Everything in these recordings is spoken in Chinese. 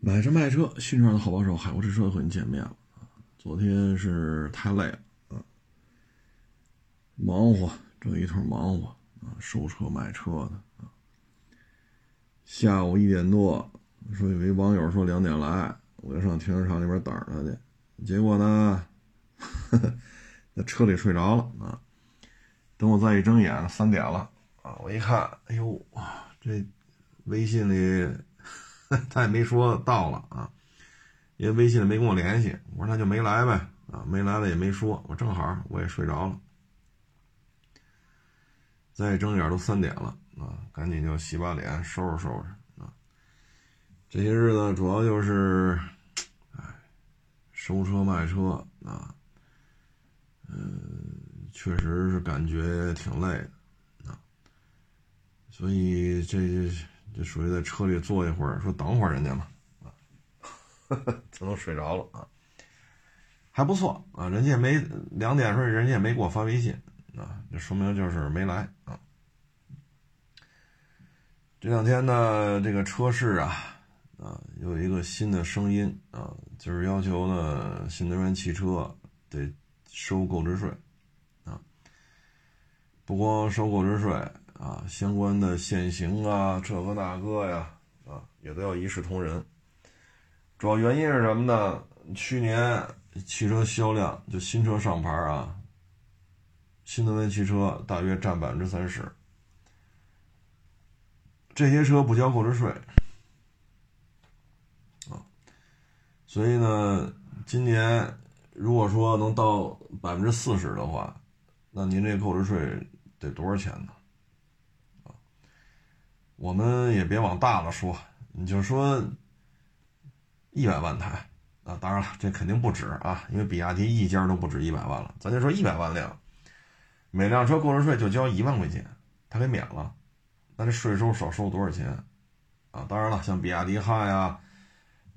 买车卖车，新车的好帮手，海阔试车和你见面了！昨天是太累了啊，忙活这一通忙活啊，收车卖车的啊。下午一点多，说有一网友说两点来，我就上停车场里边等着他去，结果呢，在车里睡着了啊。等我再一睁眼，三点了啊！我一看，哎呦，这微信里。他也没说到了啊，因为微信里没跟我联系。我说那就没来呗，啊，没来了也没说。我正好我也睡着了，再睁眼都三点了啊，赶紧就洗把脸，收拾收拾啊。这些日子主要就是，哎，收车卖车啊，嗯，确实是感觉挺累的啊，所以这。就属于在车里坐一会儿，说等会儿人家嘛，啊，他都睡着了啊，还不错啊，人家也没两点时候，人家也没给我发微信啊，这说明就是没来啊。这两天呢，这个车市啊，啊，有一个新的声音啊，就是要求呢，新能源汽车得收购置税啊，不光收购置税。啊，相关的限行啊，这个那个呀，啊，也都要一视同仁。主要原因是什么呢？去年汽车销量就新车上牌啊，新能源汽车大约占百分之三十。这些车不交购置税啊，所以呢，今年如果说能到百分之四十的话，那您这购置税得多少钱呢？我们也别往大了说，你就说一百万台啊，当然了，这肯定不止啊，因为比亚迪一家都不止一百万了。咱就说一百万辆，每辆车购置税就交一万块钱，他给免了，那这税收少收多少钱啊？当然了，像比亚迪汉呀、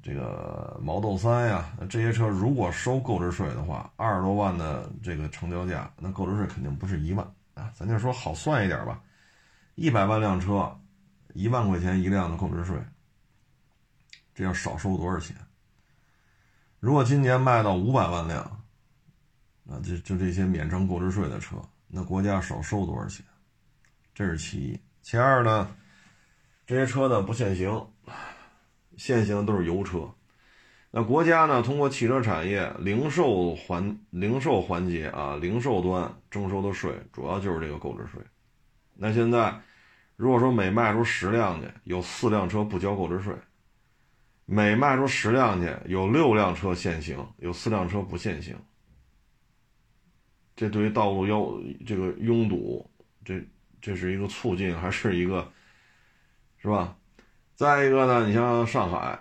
这个毛豆三呀，这些车如果收购置税的话，二十多万的这个成交价，那购置税肯定不是一万啊。咱就说好算一点吧，一百万辆车。一万块钱一辆的购置税，这要少收多少钱？如果今年卖到五百万辆，啊，就就这些免征购置税的车，那国家少收多少钱？这是其一。其二呢，这些车呢不限行，限行的都是油车。那国家呢通过汽车产业零售环零售环节啊，零售端征收的税主要就是这个购置税。那现在。如果说每卖出十辆去，有四辆车不交购置税；每卖出十辆去，有六辆车限行，有四辆车不限行。这对于道路要这个拥堵，这这是一个促进还是一个，是吧？再一个呢，你像上海，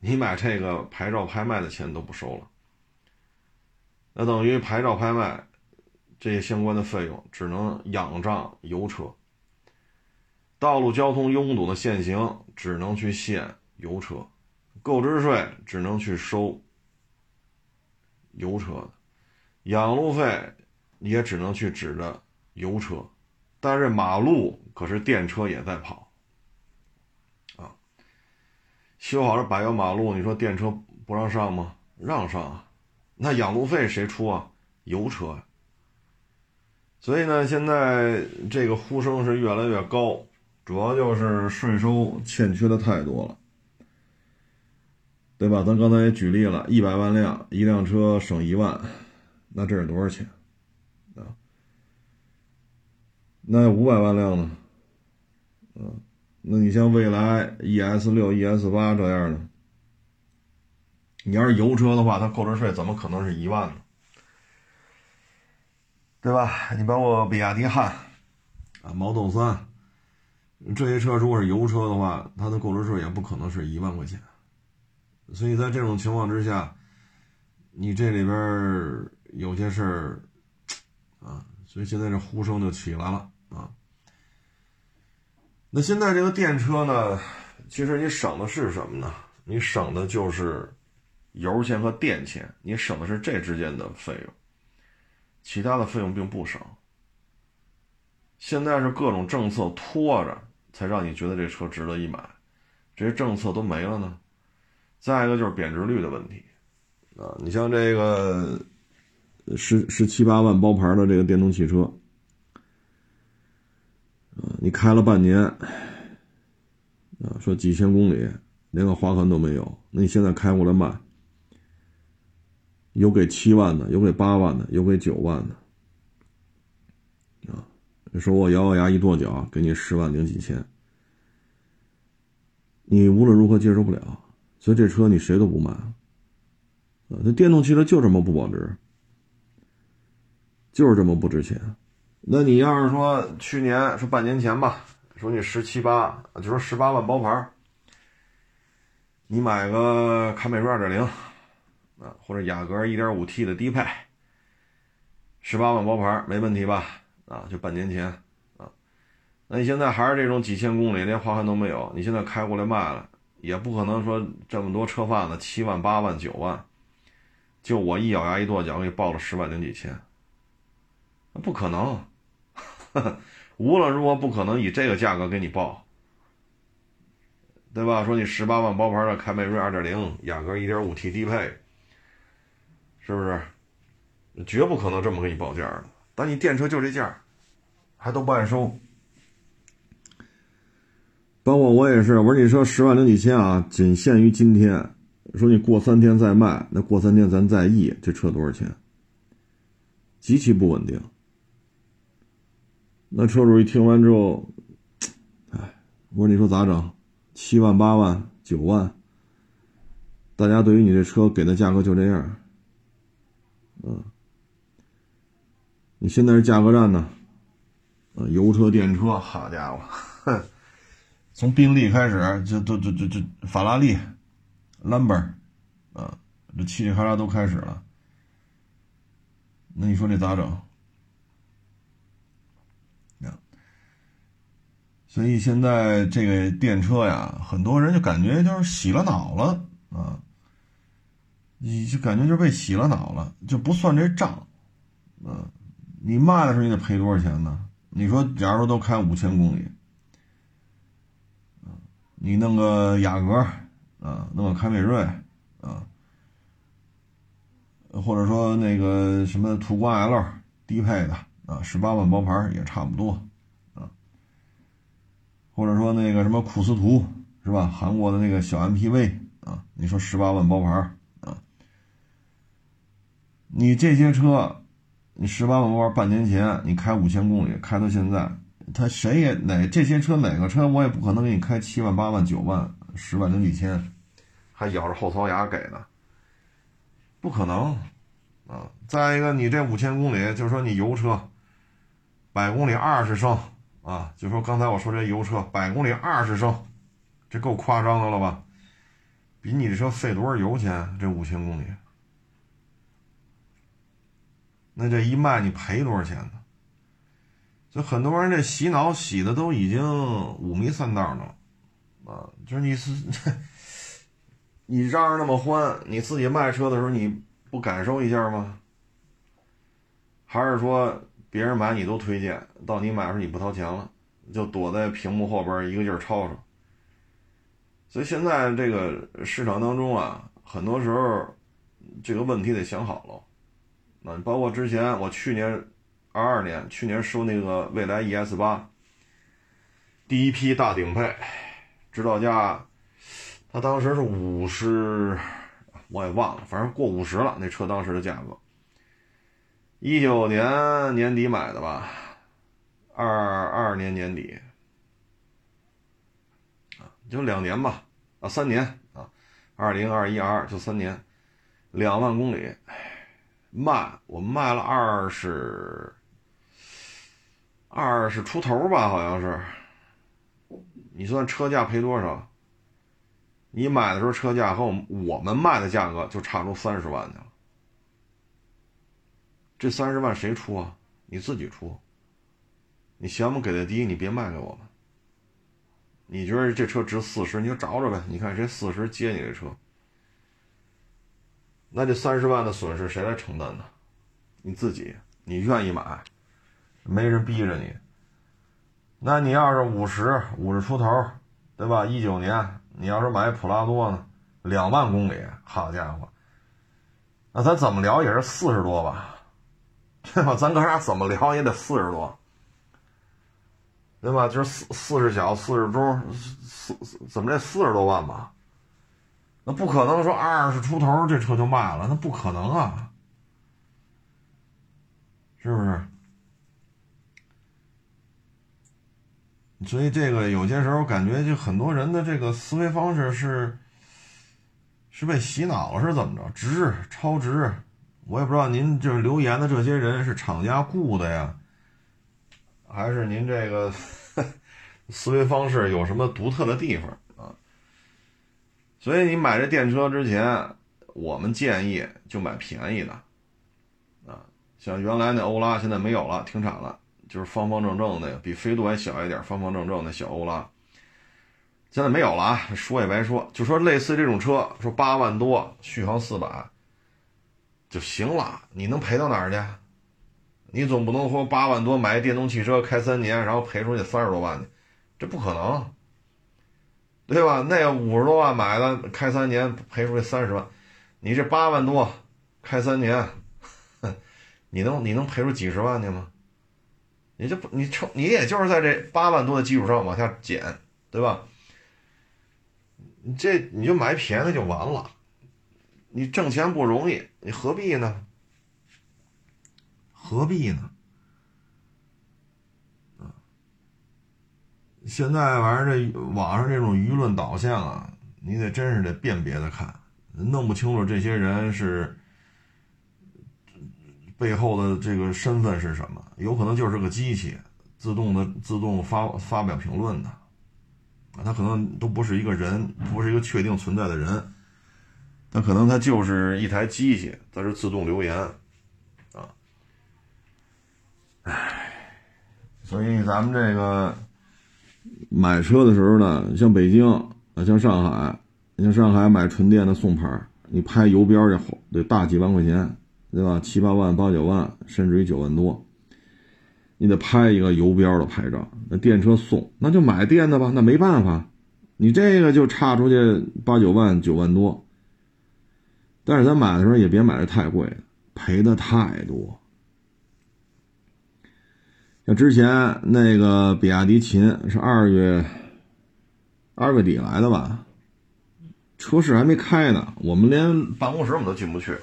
你买这个牌照拍卖的钱都不收了，那等于牌照拍卖这些相关的费用只能仰仗油车。道路交通拥堵的限行只能去限油车，购置税只能去收油车的，养路费也只能去指着油车，但是马路可是电车也在跑，啊，修好了柏油马路，你说电车不让上吗？让上啊，那养路费谁出啊？油车所以呢，现在这个呼声是越来越高。主要就是税收欠缺的太多了，对吧？咱刚才也举例了，一百万辆，一辆车省一万，那这是多少钱啊？那五百万辆呢？嗯，那你像蔚来 ES 六、ES 八这样的，你要是油车的话，它购置税怎么可能是一万呢？对吧？你包括比亚迪汉啊，model 三。这些车如果是油车的话，它的购置税也不可能是一万块钱，所以在这种情况之下，你这里边有些事儿啊，所以现在这呼声就起来了啊。那现在这个电车呢，其实你省的是什么呢？你省的就是油钱和电钱，你省的是这之间的费用，其他的费用并不省。现在是各种政策拖着。才让你觉得这车值得一买，这些政策都没了呢？再一个就是贬值率的问题啊，你像这个十十七八万包牌的这个电动汽车，啊，你开了半年，啊，说几千公里连个划痕都没有，那你现在开过来卖，有给七万的，有给八万的，有给九万的。你说我咬咬牙一跺脚，给你十万零几千，你无论如何接受不了，所以这车你谁都不买。啊，那电动汽车就这么不保值，就是这么不值钱。那你要是说去年说半年前吧，说你十七八，就说十八万包牌，你买个凯美瑞二点零，啊，或者雅阁一点五 T 的低配，十八万包牌没问题吧？啊，就半年前，啊，那你现在还是这种几千公里，连划痕都没有，你现在开过来卖了，也不可能说这么多车贩子七万八万九万，就我一咬牙一跺脚给你报了十万零几千，那不可能，无论如何不可能以这个价格给你报，对吧？说你十八万包牌的凯美瑞二点零，雅阁一点五 T 低配，是不是？绝不可能这么给你报价的。但你电车就这价，还都不爱收。包括我也是，我说你说十万零几千啊，仅限于今天。说你过三天再卖，那过三天咱再议这车多少钱？极其不稳定。那车主一听完之后，哎，我说你说咋整？七万、八万、九万，大家对于你这车给的价格就这样，嗯。你现在是价格战呢，呃，油车、电车，好家伙，哼，从宾利开始，就就、就、就、就法拉利、兰博，啊，这嘁里喀喳都开始了。那你说这咋整？所以现在这个电车呀，很多人就感觉就是洗了脑了啊，你就感觉就被洗了脑了，就不算这账，啊。你卖的时候你得赔多少钱呢？你说，假如说都开五千公里，你弄个雅阁，啊，弄个凯美瑞，啊，或者说那个什么途观 L 低配的，啊，十八万包牌也差不多，啊，或者说那个什么库斯图，是吧？韩国的那个小 MPV，啊，你说十八万包牌，啊，你这些车。你十八万包半年前你开五千公里，开到现在，他谁也哪这些车哪个车我也不可能给你开七万八万九万十万零几千，还咬着后槽牙给的，不可能啊！再一个，你这五千公里，就说你油车，百公里二十升啊，就说刚才我说这油车百公里二十升，这够夸张的了吧？比你这车费多少油钱？这五千公里。那这一卖你赔多少钱呢？就很多人这洗脑洗的都已经五迷三道了，啊，就是你是你嚷嚷那么欢，你自己卖车的时候你不感受一下吗？还是说别人买你都推荐，到你买的时候你不掏钱了，就躲在屏幕后边一个劲儿吵吵？所以现在这个市场当中啊，很多时候这个问题得想好了。那包括之前我去年二二年去年收那个蔚来 ES 八，第一批大顶配，指导价，它当时是五十，我也忘了，反正过五十了。那车当时的价格，一九年年底买的吧，二二年年底，啊，就两年吧，啊，三年啊，二零二一二就三年，两万公里。卖我卖了二十，二十出头吧，好像是。你算车价赔多少？你买的时候车价和我们我们卖的价格就差出三十万去了。这三十万谁出啊？你自己出。你嫌我们给的低，你别卖给我们。你觉得这车值四十，你就找找呗。你看谁四十接你这车。那这三十万的损失谁来承担呢？你自己，你愿意买，没人逼着你。那你要是五十五十出头，对吧？一九年，你要是买普拉多呢，两万公里，好家伙，那咱怎么聊也是四十多吧，对吧？咱哥俩怎么聊也得四十多，对吧？就是四四十小四十中，四四怎么这四十多万吧？那不可能说二十出头这车就卖了，那不可能啊，是不是？所以这个有些时候感觉就很多人的这个思维方式是是被洗脑了，是怎么着？值超值，我也不知道您就是留言的这些人是厂家雇的呀，还是您这个 思维方式有什么独特的地方？所以你买这电车之前，我们建议就买便宜的啊，像原来那欧拉现在没有了，停产了。就是方方正正的，比飞度还小一点，方方正正的小欧拉，现在没有了啊！说也白说，就说类似这种车，说八万多，续航四百就行了，你能赔到哪儿去？你总不能说八万多买电动汽车开三年，然后赔出去三十多万去，这不可能，对吧？那五十多万买的开三年赔出去三十万，你这八万多开三年，你能你能赔出几十万去吗？你就不，你成，你也就是在这八万多的基础上往下减，对吧？你这你就买便宜就完了，你挣钱不容易，你何必呢？何必呢？现在玩意这网上这种舆论导向啊，你得真是得辨别的看，弄不清楚这些人是。背后的这个身份是什么？有可能就是个机器，自动的自动发发表评论的，啊，他可能都不是一个人，不是一个确定存在的人，那可能他就是一台机器在这自动留言，啊，唉，所以咱们这个买车的时候呢，像北京啊，像上海，你像上海买纯电的送牌，你拍油标也好，得大几万块钱。对吧？七八万、八九万，甚至于九万多，你得拍一个油标的牌照。那电车送，那就买电的吧。那没办法，你这个就差出去八九万、九万多。但是咱买的时候也别买的太贵，赔的太多。之前那个比亚迪秦是二月二月底来的吧？车市还没开呢，我们连办公室我们都进不去。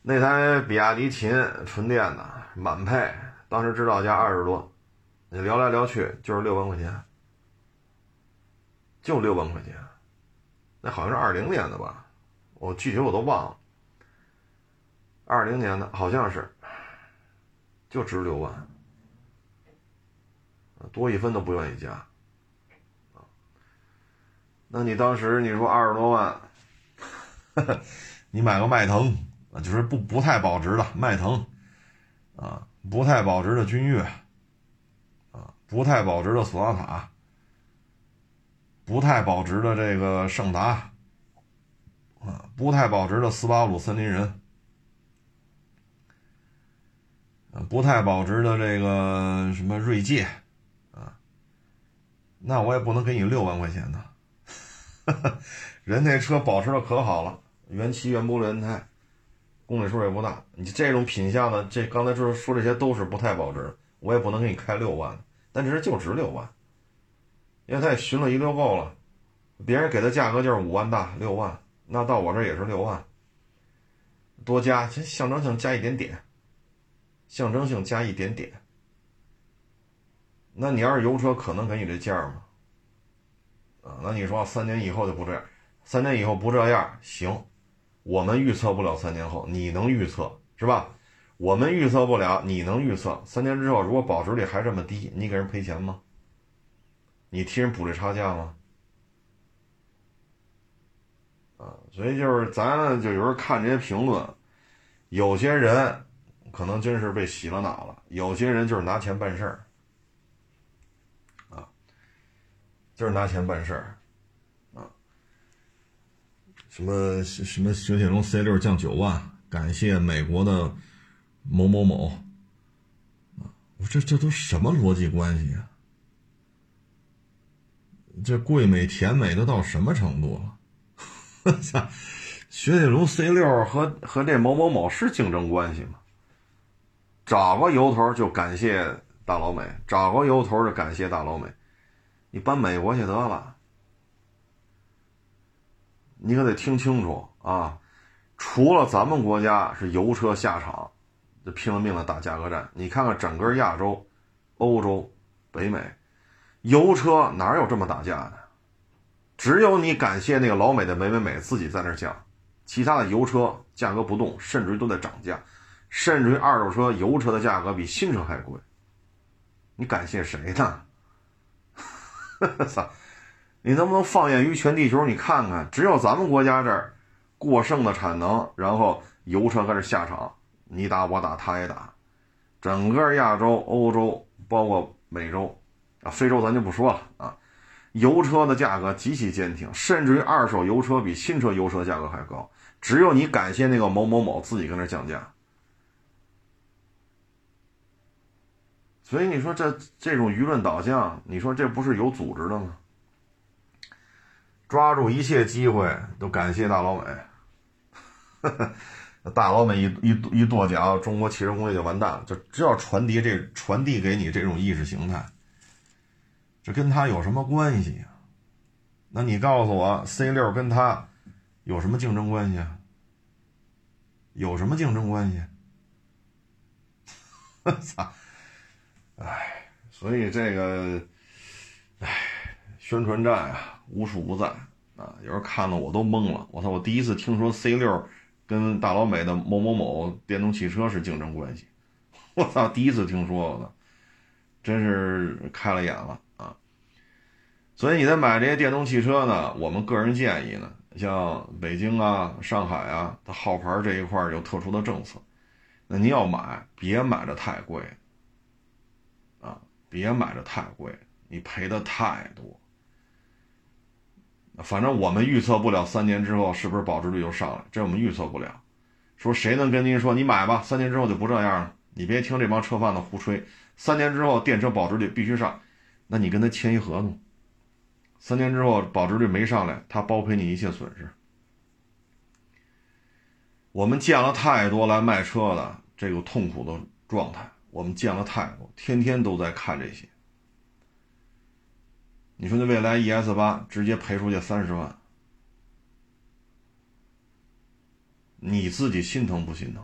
那台比亚迪秦纯电的满配，当时指导价二十多，你聊来聊去就是六万块钱，就六万块钱，那好像是二零年的吧，我具体我都忘了，二零年的好像是，就值六万，多一分都不愿意加，那你当时你说二十多万，你买个迈腾。就是不不太保值的迈腾，啊，不太保值的君越，啊，不太保值的索纳塔，不太保值的这个胜达，啊，不太保值的斯巴鲁森林人，啊，不太保值的这个什么锐界，那我也不能给你六万块钱呢，人那车保持的可好了，原漆原玻璃轮胎。公里数也不大，你这种品相的，这刚才说说这些都是不太保值，我也不能给你开六万，但这是就值六万，因为他也寻了一溜够了，别人给的价格就是五万大六万，那到我这也是六万，多加象征性加一点点，象征性加一点点，那你要是油车可能给你这价吗？啊，那你说三年以后就不这样，三年以后不这样行。我们预测不了三年后，你能预测是吧？我们预测不了，你能预测三年之后，如果保值率还这么低，你给人赔钱吗？你替人补这差价吗？啊，所以就是咱就有时候看这些评论，有些人可能真是被洗了脑了，有些人就是拿钱办事儿，啊，就是拿钱办事儿。啊什么什么雪铁龙 C 六降九万，感谢美国的某某某啊！我这这都什么逻辑关系啊？这贵美甜美都到什么程度了？雪铁龙 C 六和和这某某某是竞争关系吗？找个由头就感谢大老美，找个由头就感谢大老美，你搬美国去得了。你可得听清楚啊！除了咱们国家是油车下场，就拼了命的打价格战。你看看整个亚洲、欧洲、北美，油车哪有这么打架的？只有你感谢那个老美的美美美自己在那降，其他的油车价格不动，甚至于都在涨价，甚至于二手车、油车的价格比新车还贵。你感谢谁呢？操！你能不能放眼于全地球？你看看，只有咱们国家这儿过剩的产能，然后油车开始下场，你打我打他也打，整个亚洲、欧洲，包括美洲，啊，非洲咱就不说了啊，油车的价格极其坚挺，甚至于二手油车比新车油车价格还高。只有你感谢那个某某某自己跟那降价，所以你说这这种舆论导向，你说这不是有组织的吗？抓住一切机会都感谢大老美，大老美一一一跺脚，中国汽车工业就完蛋了。就只要传递这传递给你这种意识形态，这跟他有什么关系呀？那你告诉我，C 六跟他有什么竞争关系啊？有什么竞争关系？我操！哎，所以这个，哎，宣传战啊。无处不在啊！有人看的我都懵了。我操！我第一次听说 C 六跟大老美的某某某电动汽车是竞争关系。我操！第一次听说的，真是开了眼了啊！所以你在买这些电动汽车呢，我们个人建议呢，像北京啊、上海啊，它号牌这一块有特殊的政策，那你要买，别买的太贵！别买的太贵，你赔的太多。反正我们预测不了三年之后是不是保值率就上来，这我们预测不了。说谁能跟您说你买吧，三年之后就不这样了？你别听这帮车贩子胡吹，三年之后电车保值率必须上，那你跟他签一合同，三年之后保值率没上来，他包赔你一切损失。我们见了太多来卖车的这个痛苦的状态，我们见了太多，天天都在看这些。你说那未来 ES 八直接赔出去三十万，你自己心疼不心疼？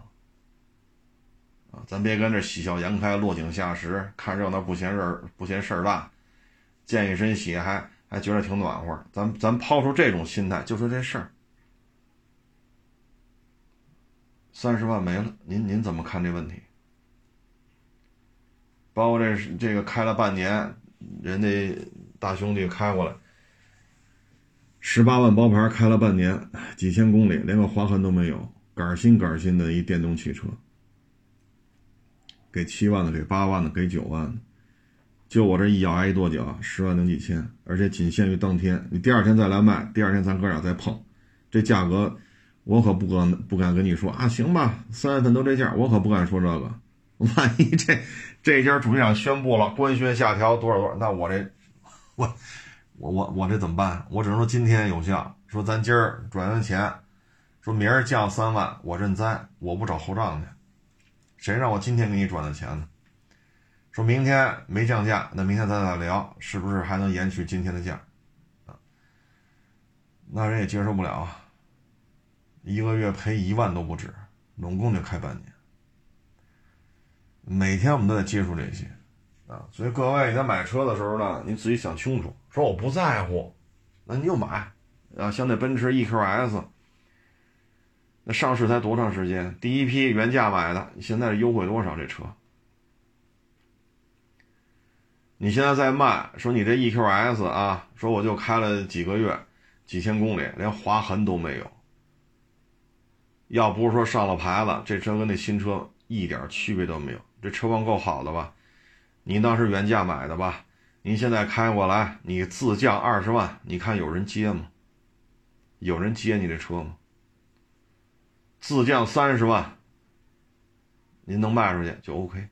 啊，咱别跟这喜笑颜开、落井下石，看热闹不嫌事儿不嫌事儿大，见一身血还还觉得挺暖和。咱咱抛出这种心态，就说这事儿，三十万没了，您您怎么看这问题？包括这这个开了半年，人家。大兄弟开过来，十八万包牌开了半年，几千公里连个划痕都没有，杆新杆新的一电动汽车，给七万的，给八万的，给九万的，就我这一咬牙一跺脚，十万零几千，而且仅限于当天，你第二天再来卖，第二天咱哥俩再碰，这价格我可不敢不敢跟你说啊，行吧，三月份都这价，我可不敢说这个，万一这这家主机厂宣布了官宣下调多少多少，那我这。我，我我我这怎么办？我只能说今天有效。说咱今儿转完钱，说明儿降三万，我认栽，我不找后账去。谁让我今天给你转的钱呢？说明天没降价，那明天咱俩聊，是不是还能延续今天的价？啊，那人也接受不了啊。一个月赔一万都不止，总共就开半年。每天我们都在接触这些。啊，所以各位你在买车的时候呢，你自己想清楚。说我不在乎，那你就买。啊，像那奔驰 EQS，那上市才多长时间？第一批原价买的，现在优惠多少？这车，你现在在卖，说你这 EQS 啊，说我就开了几个月，几千公里，连划痕都没有。要不是说上了牌子，这车跟那新车一点区别都没有。这车况够好的吧？您当时原价买的吧？您现在开过来，你自降二十万，你看有人接吗？有人接你这车吗？自降三十万，您能卖出去就 OK，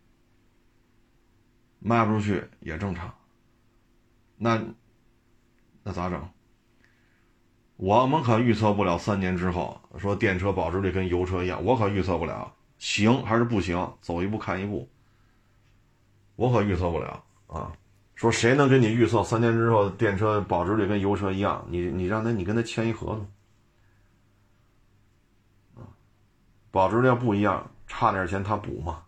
卖不出去也正常。那那咋整？我们可预测不了三年之后说电车保值率跟油车一样，我可预测不了行还是不行，走一步看一步。我可预测不了啊！说谁能给你预测三年之后电车保值率跟油车一样？你你让他你跟他签一合同保值率不一样，差点钱他补吗？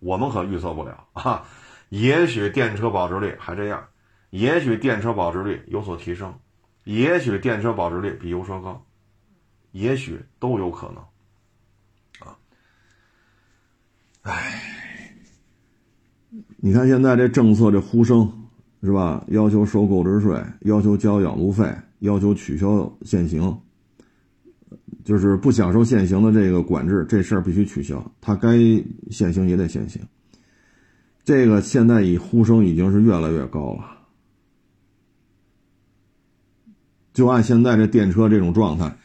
我们可预测不了啊！也许电车保值率还这样，也许电车保值率有所提升。也许电车保值率比油车高，也许都有可能，啊，哎，你看现在这政策这呼声是吧？要求收购置税，要求交养路费，要求取消限行，就是不享受限行的这个管制，这事儿必须取消，他该限行也得限行。这个现在以呼声已经是越来越高了。就按现在这电车这种状态，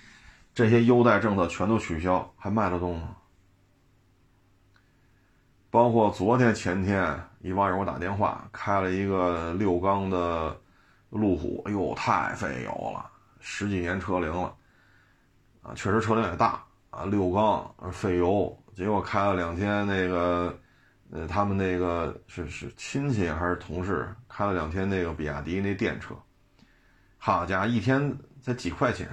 这些优待政策全都取消，还卖得动吗？包括昨天、前天，一网友给我打电话，开了一个六缸的路虎，哎呦，太费油了，十几年车龄了，啊，确实车龄也大啊，六缸费油，结果开了两天，那个，呃，他们那个是是亲戚还是同事，开了两天那个比亚迪那电车。好家伙，一天才几块钱？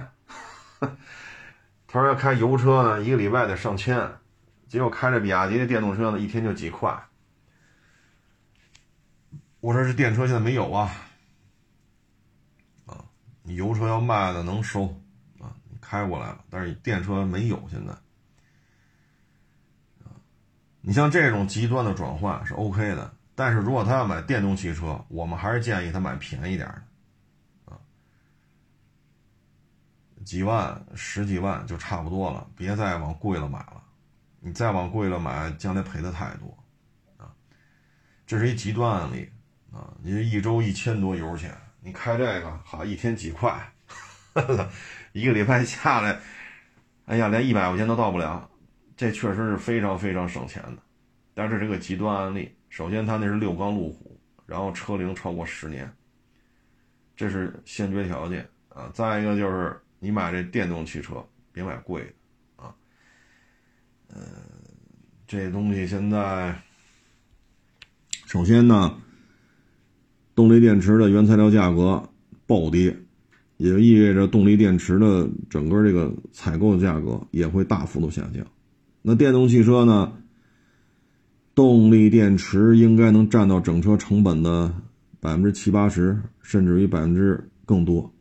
他说要开油车呢，一个礼拜得上千，结果开着比亚迪的电动车呢，一天就几块。我说这电车现在没有啊，啊，你油车要卖的能收啊，你开过来了，但是电车没有现在。你像这种极端的转换是 OK 的，但是如果他要买电动汽车，我们还是建议他买便宜点的。啊几万、十几万就差不多了，别再往贵了买了。你再往贵了买，将来赔的太多，啊，这是一极端案例啊！你一周一千多油钱，你开这个好一天几块，一个礼拜下来，哎呀，连一百块钱都到不了，这确实是非常非常省钱的。但是这个极端案例，首先它那是六缸路虎，然后车龄超过十年，这是先决条件啊。再一个就是。你买这电动汽车，别买贵的。呃，这东西现在，首先呢，动力电池的原材料价格暴跌，也就意味着动力电池的整个这个采购的价格也会大幅度下降。那电动汽车呢，动力电池应该能占到整车成本的百分之七八十，甚至于百分之更多。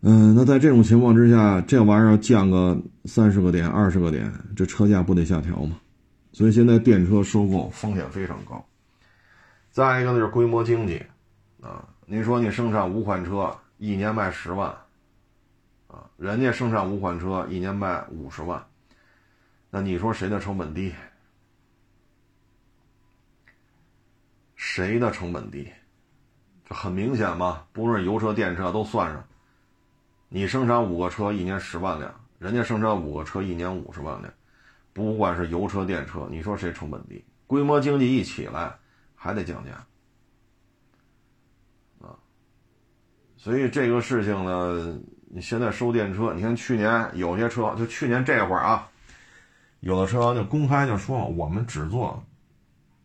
嗯，那在这种情况之下，这玩意儿降个三十个点、二十个点，这车价不得下调吗？所以现在电车收购风险非常高。再一个呢，就是规模经济啊。你说你生产五款车，一年卖十万，啊，人家生产五款车，一年卖五十万，那你说谁的成本低？谁的成本低？这很明显嘛，不论油车、电车都算上。你生产五个车，一年十万辆，人家生产五个车，一年五十万辆，不管是油车、电车，你说谁成本低？规模经济一起来，还得降价啊！所以这个事情呢，你现在收电车，你看去年有些车，就去年这会儿啊，有的车就公开就说，我们只做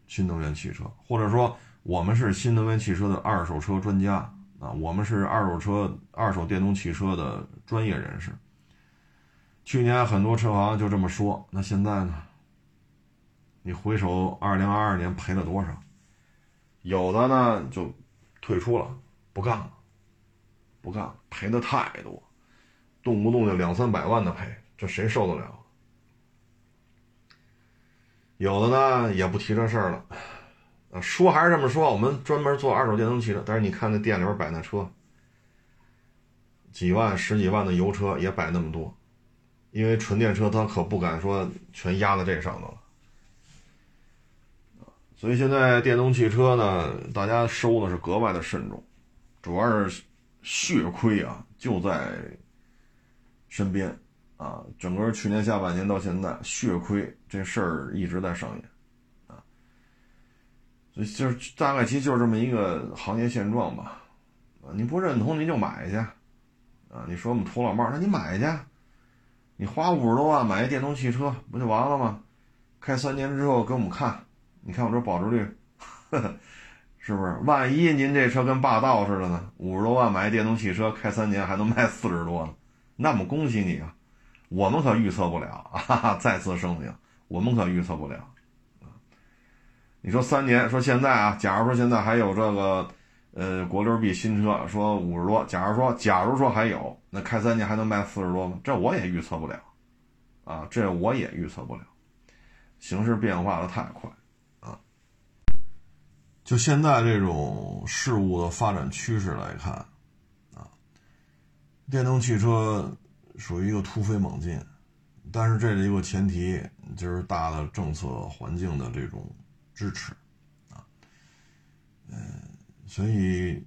新能源汽车，或者说我们是新能源汽车的二手车专家。啊，我们是二手车、二手电动汽车的专业人士。去年很多车行就这么说，那现在呢？你回首二零二二年赔了多少？有的呢就退出了，不干了，不干了，赔的太多，动不动就两三百万的赔，这谁受得了？有的呢也不提这事儿了。啊，说还是这么说，我们专门做二手电动汽车，但是你看那店里边摆那车，几万、十几万的油车也摆那么多，因为纯电车它可不敢说全压在这上头了，所以现在电动汽车呢，大家收的是格外的慎重，主要是血亏啊就在身边啊，整个去年下半年到现在，血亏这事儿一直在上演。就是大概其就是这么一个行业现状吧，啊你不认同你就买去，啊，你说我们土老帽，那你买去，你花五十多万买一电动汽车不就完了吗？开三年之后给我们看，你看我这保值率，是不是？万一您这车跟霸道似的呢？五十多万买一电动汽车，开三年还能卖四十多呢，那么恭喜你啊！我们可预测不了啊！再次声明，我们可预测不了！你说三年，说现在啊，假如说现在还有这个。呃，国六 B 新车说五十多，假如说，假如说还有，那开三年还能卖四十多吗？这我也预测不了，啊，这我也预测不了，形势变化的太快，啊，就现在这种事物的发展趋势来看，啊，电动汽车属于一个突飞猛进，但是这里有个前提，就是大的政策环境的这种支持，啊，嗯。所以，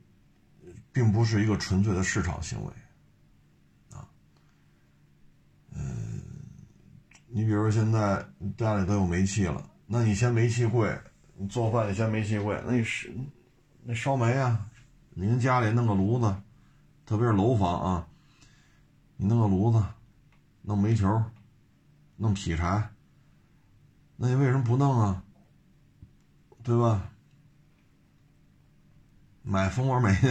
并不是一个纯粹的市场行为，啊，嗯，你比如说现在家里都有煤气了，那你嫌煤气贵，你做饭你嫌煤气贵，那你是那烧煤啊，你家里弄个炉子，特别是楼房啊，你弄个炉子，弄煤球，弄劈柴，那你为什么不弄啊？对吧？买蜂窝煤去，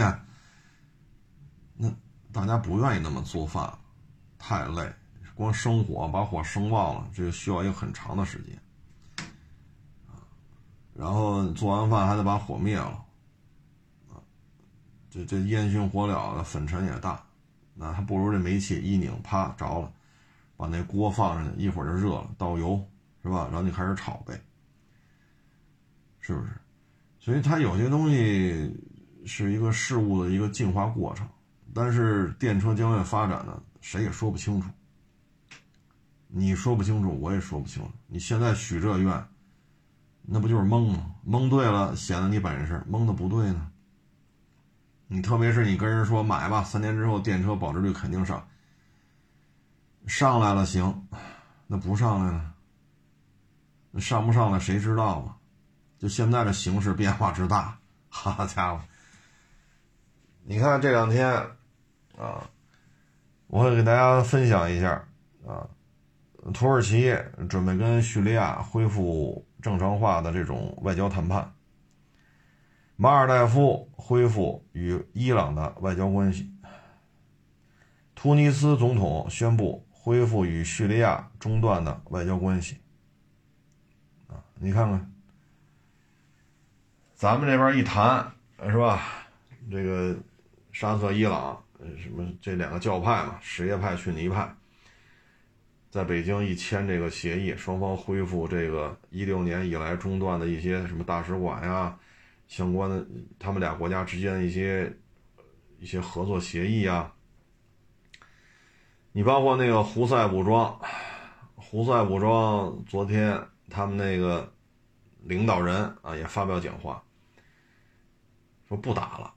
那大家不愿意那么做饭，太累，光生火把火生旺了，这个需要一个很长的时间。然后做完饭还得把火灭了，这这烟熏火燎的，粉尘也大，那还不如这煤气一拧，啪着了，把那锅放上去，一会儿就热了，倒油是吧？然后你开始炒呗，是不是？所以它有些东西。是一个事物的一个进化过程，但是电车将来发展呢，谁也说不清楚。你说不清楚，我也说不清楚。你现在许这愿，那不就是蒙吗？蒙对了，显得你本事；蒙的不对呢，你特别是你跟人说买吧，三年之后电车保值率肯定上，上来了行，那不上来了，上不上来谁知道啊？就现在的形势变化之大，好家伙！你看这两天，啊，我会给大家分享一下啊，土耳其准备跟叙利亚恢复正常化的这种外交谈判，马尔代夫恢复与伊朗的外交关系，突尼斯总统宣布恢复与叙利亚中断的外交关系，啊，你看看，咱们这边一谈是吧，这个。沙特、伊朗，什么这两个教派嘛，什叶派、逊尼派，在北京一签这个协议，双方恢复这个一六年以来中断的一些什么大使馆呀，相关的他们俩国家之间的一些一些合作协议啊。你包括那个胡塞武装，胡塞武装昨天他们那个领导人啊也发表讲话，说不打了。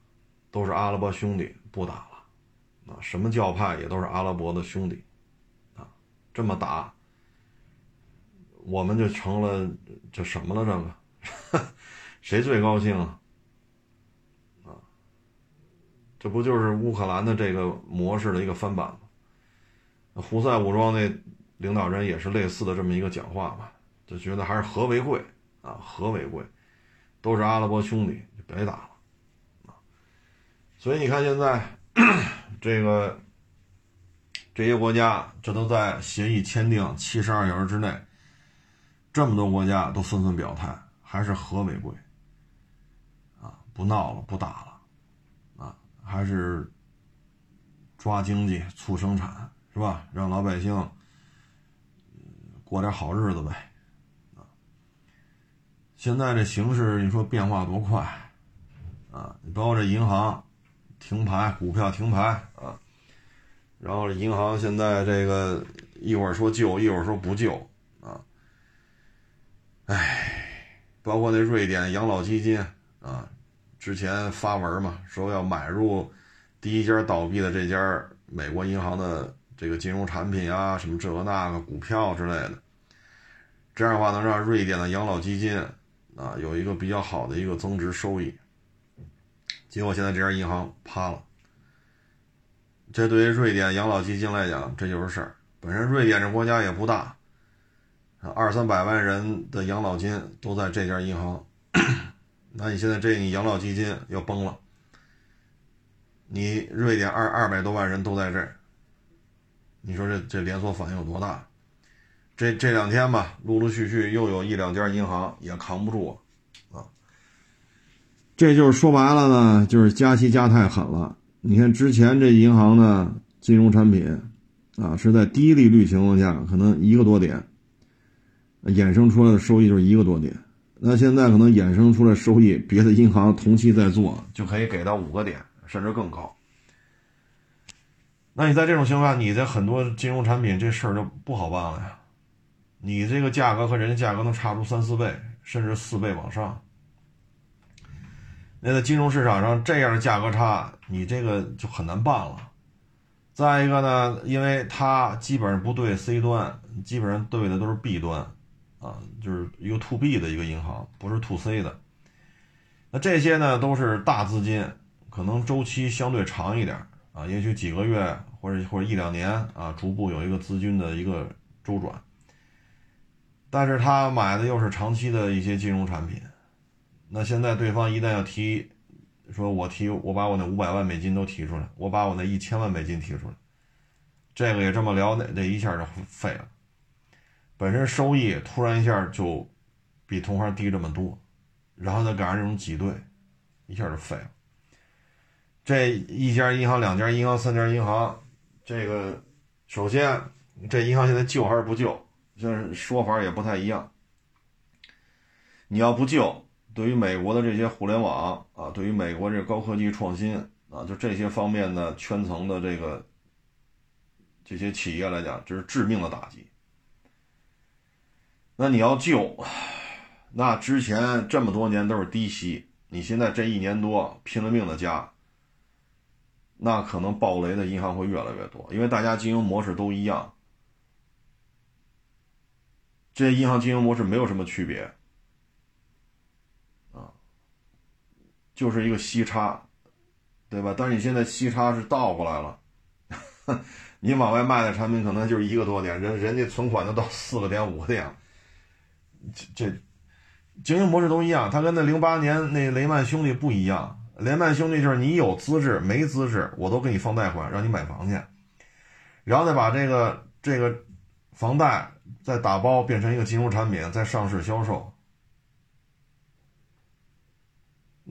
都是阿拉伯兄弟，不打了，啊，什么教派也都是阿拉伯的兄弟，啊，这么打，我们就成了这什么了？这个，谁最高兴啊？啊，这不就是乌克兰的这个模式的一个翻版吗？胡塞武装那领导人也是类似的这么一个讲话嘛，就觉得还是和为贵啊，和为贵，都是阿拉伯兄弟，就别打了。所以你看，现在 这个这些国家，这都在协议签订七十二小时之内，这么多国家都纷纷表态，还是和为贵啊，不闹了，不打了啊，还是抓经济、促生产，是吧？让老百姓过点好日子呗！现在这形势，你说变化多快啊？你包括这银行。停牌，股票停牌啊！然后银行现在这个一会儿说救，一会儿说不救啊！唉，包括那瑞典养老基金啊，之前发文嘛，说要买入第一家倒闭的这家美国银行的这个金融产品啊，什么这个那个股票之类的，这样的话能让瑞典的养老基金啊有一个比较好的一个增值收益。结果现在这家银行趴了。这对于瑞典养老基金来讲，这就是事儿。本身瑞典这国家也不大，二三百万人的养老金都在这家银行。那你现在这你养老基金要崩了，你瑞典二二百多万人都在这儿，你说这这连锁反应有多大？这这两天吧，陆陆续续又有一两家银行也扛不住。这就是说白了呢，就是加息加太狠了。你看之前这银行呢，金融产品啊是在低利率情况下，可能一个多点，衍生出来的收益就是一个多点。那现在可能衍生出来收益，别的银行同期在做，就可以给到五个点，甚至更高。那你在这种情况下，你的很多金融产品这事儿就不好办了呀。你这个价格和人家价格能差出三四倍，甚至四倍往上。那在金融市场上这样的价格差，你这个就很难办了。再一个呢，因为它基本上不对 C 端，基本上对的都是 B 端。啊，就是一个 to B 的一个银行，不是 to C 的。那这些呢，都是大资金，可能周期相对长一点啊，也许几个月或者或者一两年啊，逐步有一个资金的一个周转。但是他买的又是长期的一些金融产品，那现在对方一旦要提，说我提，我把我那五百万美金都提出来，我把我那一千万美金提出来，这个也这么聊，那那一下就废了。本身收益突然一下就比同行低这么多，然后再赶上这种挤兑，一下就废了。这一家银行、两家银行、三家银行，这个首先这银行现在救还是不救？现在说法也不太一样。你要不救，对于美国的这些互联网啊，对于美国这高科技创新啊，就这些方面的圈层的这个这些企业来讲，这是致命的打击。那你要救，那之前这么多年都是低息，你现在这一年多拼了命的加，那可能暴雷的银行会越来越多，因为大家经营模式都一样，这些银行经营模式没有什么区别，就是一个息差，对吧？但是你现在息差是倒过来了，你往外卖的产品可能就是一个多点，人人家存款都到四个点五个点。这这经营模式都一样，他跟那零八年那雷曼兄弟不一样。雷曼兄弟就是你有资质没资质，我都给你放贷款让你买房去，然后再把这个这个房贷再打包变成一个金融产品再上市销售，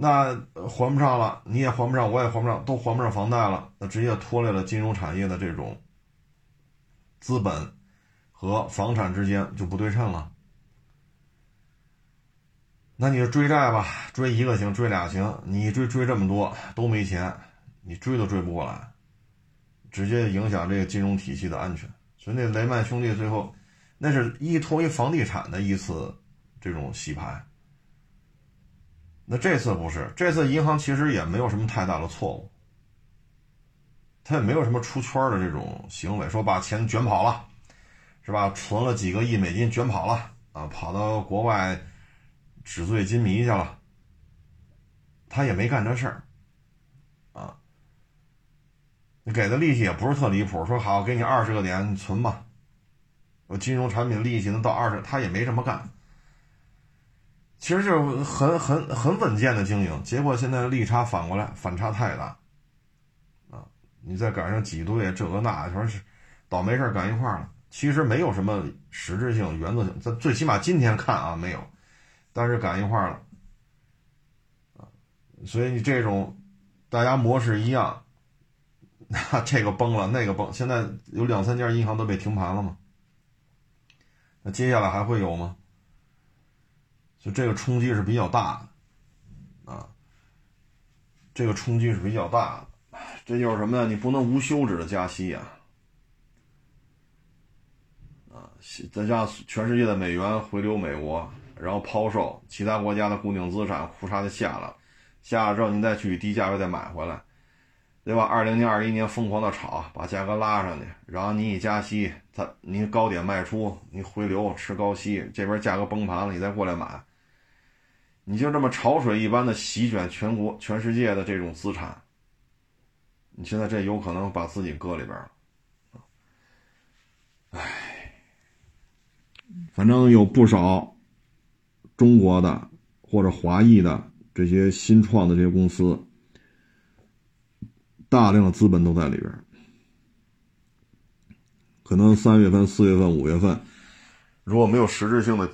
那还不上了，你也还不上，我也还不上，都还不上房贷了，那直接拖累了金融产业的这种资本和房产之间就不对称了。那你就追债吧，追一个行，追俩行。你追追这么多都没钱，你追都追不过来，直接影响这个金融体系的安全。所以那雷曼兄弟最后，那是依托于房地产的一次这种洗牌。那这次不是，这次银行其实也没有什么太大的错误，他也没有什么出圈的这种行为，说把钱卷跑了，是吧？存了几个亿美金卷跑了啊，跑到国外。纸醉金迷去了，他也没干这事儿，啊，给的利息也不是特离谱，说好给你二十个点，你存吧，我金融产品利息能到二十，他也没这么干，其实就是很很很稳健的经营，结果现在利差反过来，反差太大，啊，你再赶上挤兑这个那，全是倒霉事赶一块了，其实没有什么实质性、原则性，在最起码今天看啊，没有。但是赶一块了，啊，所以你这种大家模式一样，那这个崩了，那个崩，现在有两三家银行都被停盘了嘛？那接下来还会有吗？这个冲击是比较大的，啊，这个冲击是比较大的，这就是什么呀？你不能无休止的加息呀，啊，再加上全世界的美元回流美国。然后抛售其他国家的固定资产，库嚓就下了，下了之后你再去低价位再买回来，对吧？二零年、二一年疯狂的炒，把价格拉上去，然后你一加息，它你高点卖出，你回流吃高息，这边价格崩盘了，你再过来买，你就这么潮水一般的席卷全国、全世界的这种资产，你现在这有可能把自己搁里边了。唉，反正有不少中国的或者华裔的这些新创的这些公司，大量的资本都在里边。可能三月份、四月份、五月份，如果没有实质性的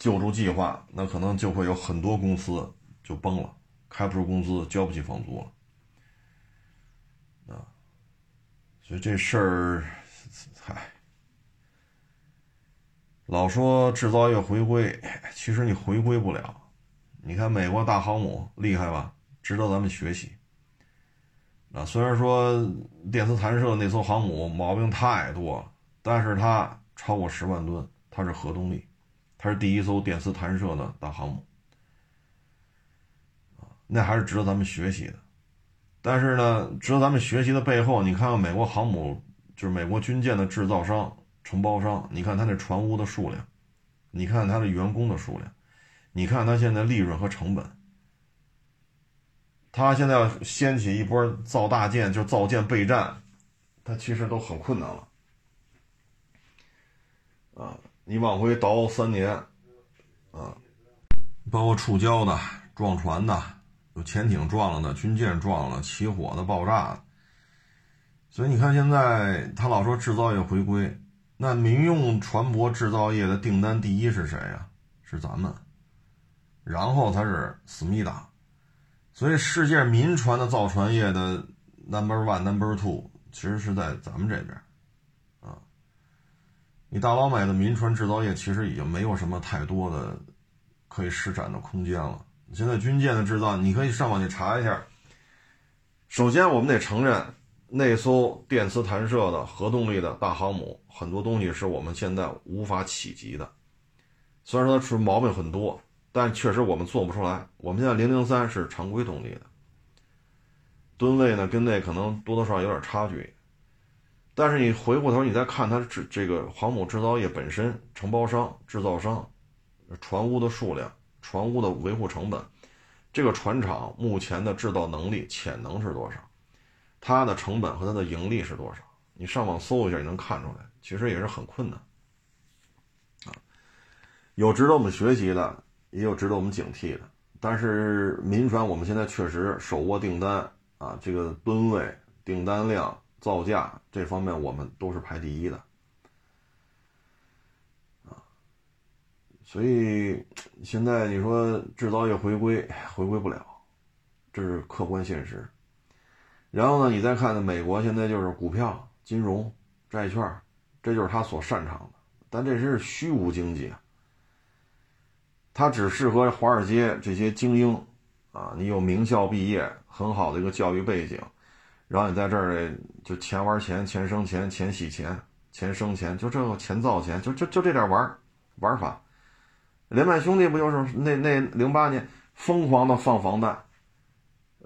救助计划，那可能就会有很多公司就崩了，开不出工资，交不起房租了。啊，所以这事儿，嗨。老说制造业回归，其实你回归不了。你看美国大航母厉害吧，值得咱们学习。啊，虽然说电磁弹射那艘航母毛病太多了，但是它超过十万吨，它是核动力，它是第一艘电磁弹射的大航母。那还是值得咱们学习的。但是呢，值得咱们学习的背后，你看看美国航母，就是美国军舰的制造商。承包商，你看他那船坞的数量，你看他的员工的数量，你看他现在利润和成本，他现在要掀起一波造大舰，就造舰备战，他其实都很困难了。啊，你往回倒三年，啊，包括触礁的、撞船的、有潜艇撞了的、军舰撞了、起火的、爆炸的，所以你看现在他老说制造业回归。那民用船舶制造业的订单第一是谁呀？是咱们，然后才是思密达，所以世界民船的造船业的 number one、number two 其实是在咱们这边，你大老美的民船制造业其实已经没有什么太多的可以施展的空间了。现在军舰的制造，你可以上网去查一下。首先，我们得承认。那艘电磁弹射的核动力的大航母，很多东西是我们现在无法企及的。虽然说它出毛病很多，但确实我们做不出来。我们现在零零三是常规动力的，吨位呢跟那可能多多少少有点差距。但是你回过头你再看它制这个航母制造业本身，承包商、制造商、船坞的数量、船坞的维护成本，这个船厂目前的制造能力潜能是多少？它的成本和它的盈利是多少？你上网搜一下，你能看出来。其实也是很困难，啊，有值得我们学习的，也有值得我们警惕的。但是民船我们现在确实手握订单啊，这个吨位、订单量、造价这方面我们都是排第一的，啊，所以现在你说制造业回归，回归不了，这是客观现实。然后呢，你再看，美国现在就是股票、金融、债券，这就是他所擅长的。但这是虚无经济啊，它只适合华尔街这些精英啊。你有名校毕业，很好的一个教育背景，然后你在这儿就钱玩钱，钱生钱，钱洗钱，钱生钱，就这个钱造钱，就就就这点玩玩法。连麦兄弟不就是那那零八年疯狂的放房贷？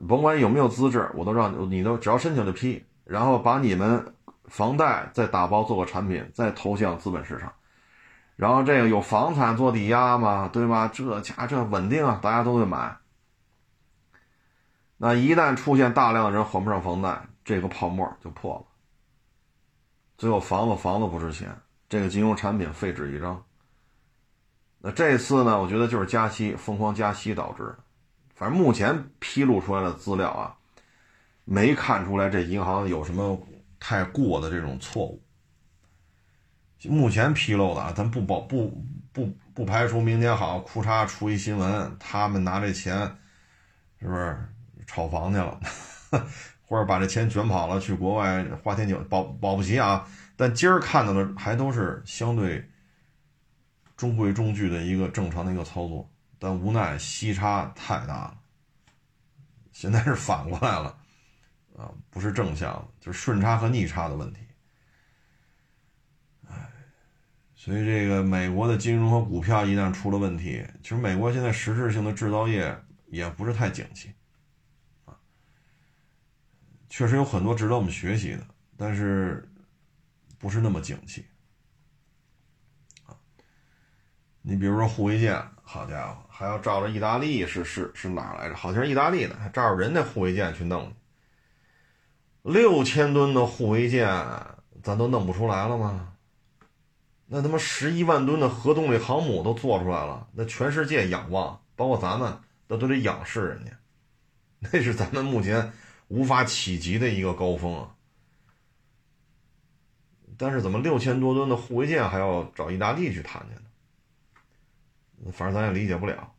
甭管有没有资质，我都让你都只要申请就批，然后把你们房贷再打包做个产品，再投向资本市场，然后这个有房产做抵押嘛，对吧？这家这稳定啊，大家都会买。那一旦出现大量的人还不上房贷，这个泡沫就破了，最后房子房子不值钱，这个金融产品废纸一张。那这次呢，我觉得就是加息，疯狂加息导致。反正目前披露出来的资料啊，没看出来这银行有什么太过的这种错误。目前披露的啊，咱不保不不不排除明天好库嚓出一新闻，他们拿这钱是不是炒房去了，或者把这钱卷跑了去国外花天酒保保不齐啊。但今儿看到的还都是相对中规中矩的一个正常的一个操作。但无奈息差太大了，现在是反过来了，啊，不是正向，就是顺差和逆差的问题。哎，所以这个美国的金融和股票一旦出了问题，其实美国现在实质性的制造业也不是太景气，确实有很多值得我们学习的，但是不是那么景气。你比如说护卫舰，好家伙，还要照着意大利是是是哪来着？好像是意大利的，还照着人家护卫舰去弄。六千吨的护卫舰，咱都弄不出来了吗？那他妈十一万吨的核动力航母都做出来了，那全世界仰望，包括咱们都都得仰视人家，那是咱们目前无法企及的一个高峰啊。但是怎么六千多吨的护卫舰还要找意大利去谈去呢？反正咱也理解不了。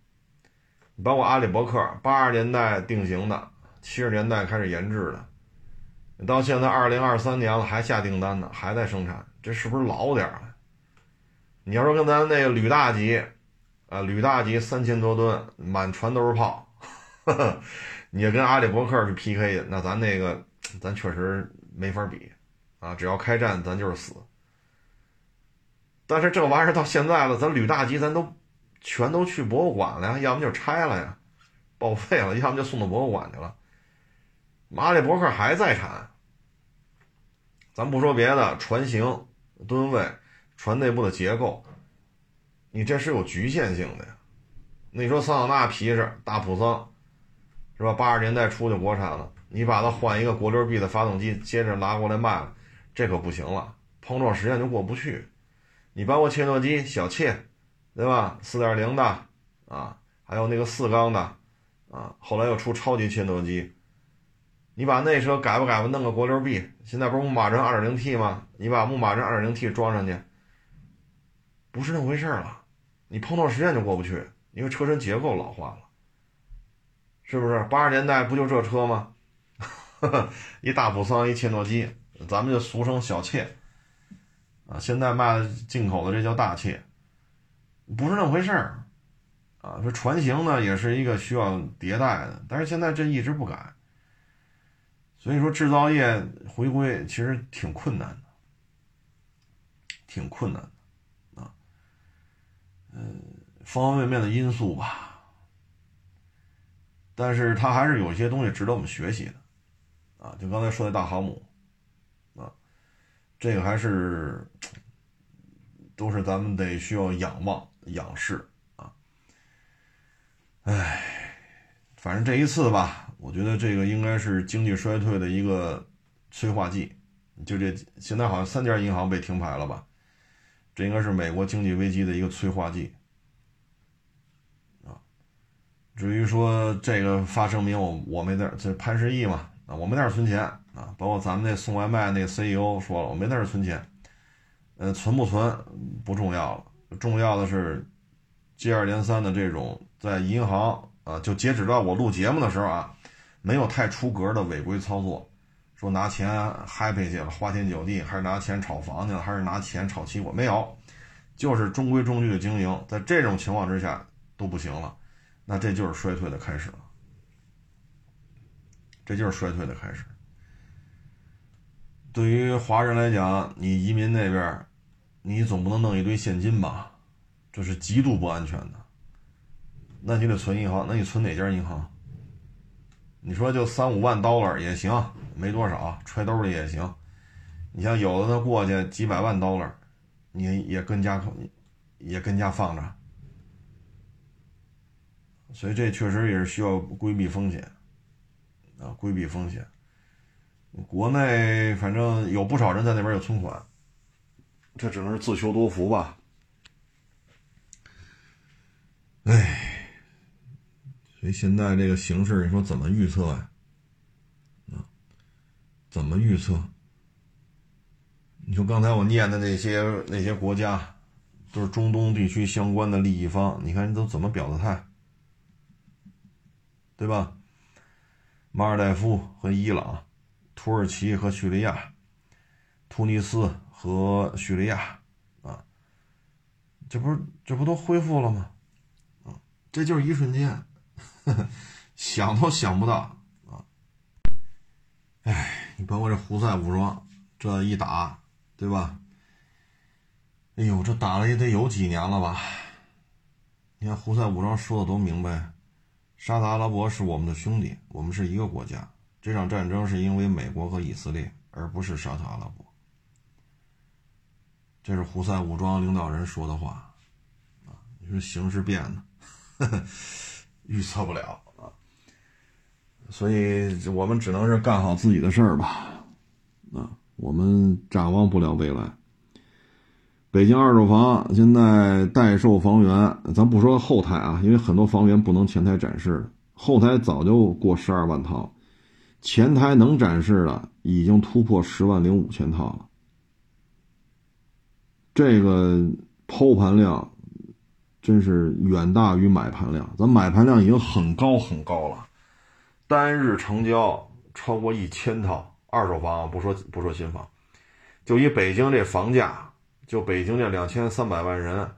包括阿里伯克，八十年代定型的，七十年代开始研制的，到现在二零二三年了还下订单呢，还在生产，这是不是老点了？你要说跟咱那个吕大级，啊，吕大级三千多吨，满船都是炮，你要跟阿里伯克去 PK 那咱那个咱确实没法比。啊，只要开战，咱就是死。但是这玩意儿到现在了，咱吕大吉咱都全都去博物馆了呀，要么就拆了呀，报废了，要么就送到博物馆去了。马里伯克还在产，咱不说别的，船型、吨位、船内部的结构，你这是有局限性的呀。那你说桑塔纳皮实，大普桑，是吧？八十年代初就国产了，你把它换一个国六 B 的发动机，接着拿过来卖了。这可不行了，碰撞实验就过不去。你包括切诺基小切，对吧？四点零的啊，还有那个四缸的啊，后来又出超级切诺基。你把那车改吧改吧，弄个国六 B，现在不是牧马人二点零 T 吗？你把牧马人二点零 T 装上去，不是那回事了。你碰撞实验就过不去，因为车身结构老化了，是不是？八十年代不就这车吗？一大普桑，一切诺基。咱们就俗称小切，啊，现在卖进口的这叫大切，不是那么回事儿，啊，说船型呢也是一个需要迭代的，但是现在这一直不改，所以说制造业回归其实挺困难的，挺困难的，啊，嗯，方方面面的因素吧，但是它还是有些东西值得我们学习的，啊，就刚才说的大航母。啊这个还是都是咱们得需要仰望、仰视啊！哎，反正这一次吧，我觉得这个应该是经济衰退的一个催化剂。就这现在好像三家银行被停牌了吧？这应该是美国经济危机的一个催化剂。至于说这个发声明，我我没在这潘石屹嘛啊，我没在这存钱。啊，包括咱们那送外卖那 CEO 说了，我没在这存钱，呃，存不存不重要了，重要的是接二连三的这种在银行啊，就截止到我录节目的时候啊，没有太出格的违规操作，说拿钱 happy 去了，花天酒地，还是拿钱炒房去了，还是拿钱炒期货，没有，就是中规中矩的经营，在这种情况之下都不行了，那这就是衰退的开始了，这就是衰退的开始。对于华人来讲，你移民那边，你总不能弄一堆现金吧？这是极度不安全的。那你得存银行，那你存哪家银行？你说就三五万 dollar 也行，没多少，揣兜里也行。你像有的他过去几百万 dollar，你也跟家也跟家放着。所以这确实也是需要规避风险啊，规避风险。国内反正有不少人在那边有存款，这只能是自求多福吧。哎，所以现在这个形势，你说怎么预测呀？啊，怎么预测？你说刚才我念的那些那些国家，都是中东地区相关的利益方，你看都怎么表的态，对吧？马尔代夫和伊朗。土耳其和叙利亚，突尼斯和叙利亚，啊，这不是这不都恢复了吗？啊，这就是一瞬间，想都想不到啊！哎，你包括这胡塞武装这一打，对吧？哎呦，这打了也得有几年了吧？你看胡塞武装说的多明白，沙特阿拉伯是我们的兄弟，我们是一个国家。这场战争是因为美国和以色列，而不是沙特阿拉伯。这是胡塞武装领导人说的话，啊，你说形势变的，预测不了啊。所以我们只能是干好自己的事儿吧，啊，我们展望不了未来。北京二手房现在待售房源，咱不说后台啊，因为很多房源不能前台展示，后台早就过十二万套，前台能展示的已经突破十万零五千套了。这个抛盘量真是远大于买盘量，咱买盘量已经很高很高了，单日成交超过一千套二手房，不说不说新房，就以北京这房价。就北京这两千三百万人，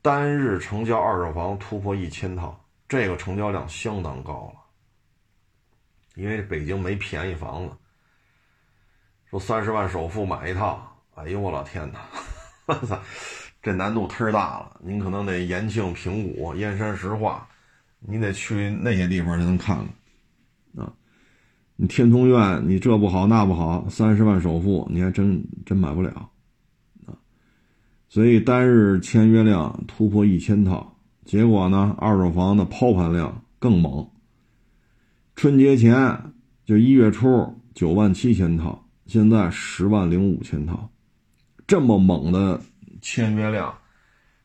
单日成交二手房突破一千套，这个成交量相当高了。因为北京没便宜房子，说三十万首付买一套，哎呦我老天哪，我操，这难度忒大了。您可能得延庆、平谷、燕山石化，你得去那些地方才能看看啊。你天通苑，你这不好那不好，三十万首付，你还真真买不了。所以单日签约量突破一千套，结果呢，二手房的抛盘量更猛。春节前就一月初九万七千套，现在十万零五千套，这么猛的签约量，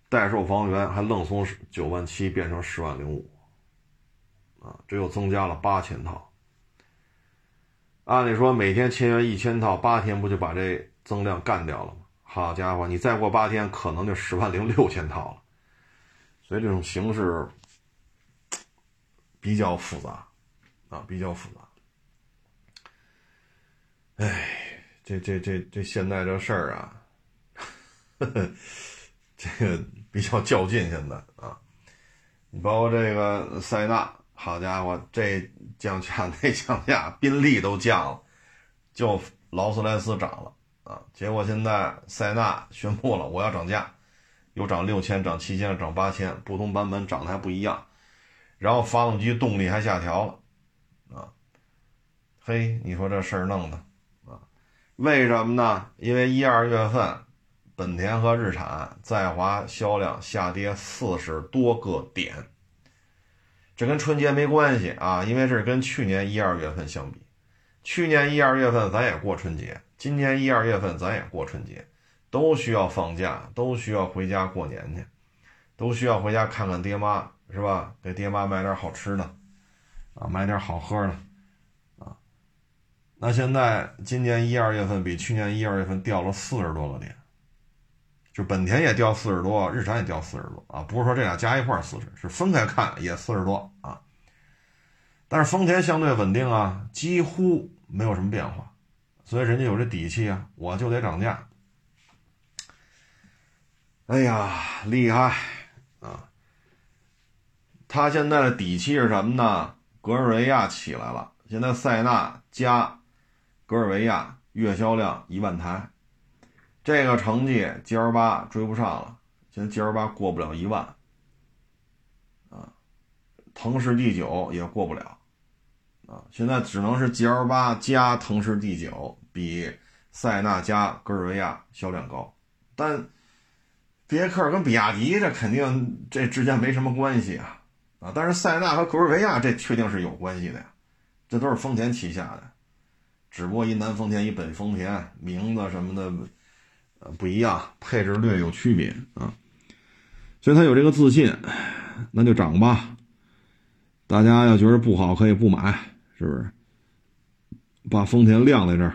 待售房源还愣从九万七变成十万零五，啊，这又增加了八千套。按理说每天签约一千套，八天不就把这增量干掉了吗？好家伙，你再过八天，可能就十万零六千套了，所以这种形势比较复杂啊，比较复杂。哎，这这这这现在这事儿啊，这个比较较劲。现在啊，你包括这个塞纳，好家伙，这降价 那降价，宾利都降了，就劳斯莱斯涨了。啊！结果现在塞纳宣布了，我要涨价，又涨六千，涨七千，涨八千，不同版本涨的还不一样。然后发动机动力还下调了，啊，嘿，你说这事儿弄的啊？为什么呢？因为一二月份，本田和日产在华销量下跌四十多个点，这跟春节没关系啊，因为这是跟去年一二月份相比，去年一二月份咱也过春节。今年一二月份咱也过春节，都需要放假，都需要回家过年去，都需要回家看看爹妈，是吧？给爹妈买点好吃的，啊，买点好喝的，啊。那现在今年一二月份比去年一二月份掉了四十多个点，就本田也掉四十多，日产也掉四十多啊，不是说这俩加一块四十，是分开看也四十多啊。但是丰田相对稳定啊，几乎没有什么变化。所以人家有这底气啊，我就得涨价。哎呀，厉害啊！他现在的底气是什么呢？格尔维亚起来了，现在塞纳加格尔维亚月销量一万台，这个成绩 G L 八追不上了，现在 G L 八过不了一万啊，腾势 D 九也过不了啊，现在只能是 G L 八加腾势 D 九。比塞纳加格尔维亚销量高，但别克跟比亚迪这肯定这之间没什么关系啊啊！但是塞纳和格尔维亚这确定是有关系的呀，这都是丰田旗下的，只不过一南丰田一北丰田，名字什么的呃不一样，配置略有区别啊，所以他有这个自信，那就涨吧。大家要觉得不好可以不买，是不是？把丰田晾在这儿。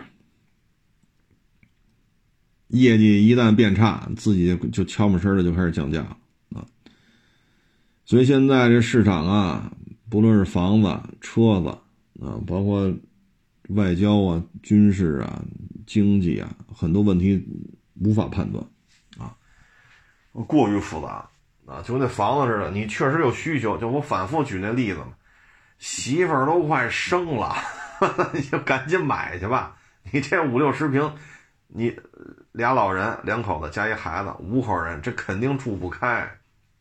业绩一旦变差，自己就悄没声的就开始降价啊！所以现在这市场啊，不论是房子、车子啊，包括外交啊、军事啊、经济啊，很多问题无法判断啊，过于复杂啊，就跟那房子似的，你确实有需求，就我反复举那例子嘛，媳妇儿都快生了，你就赶紧买去吧，你这五六十平，你。俩老人，两口子加一孩子，五口人，这肯定住不开，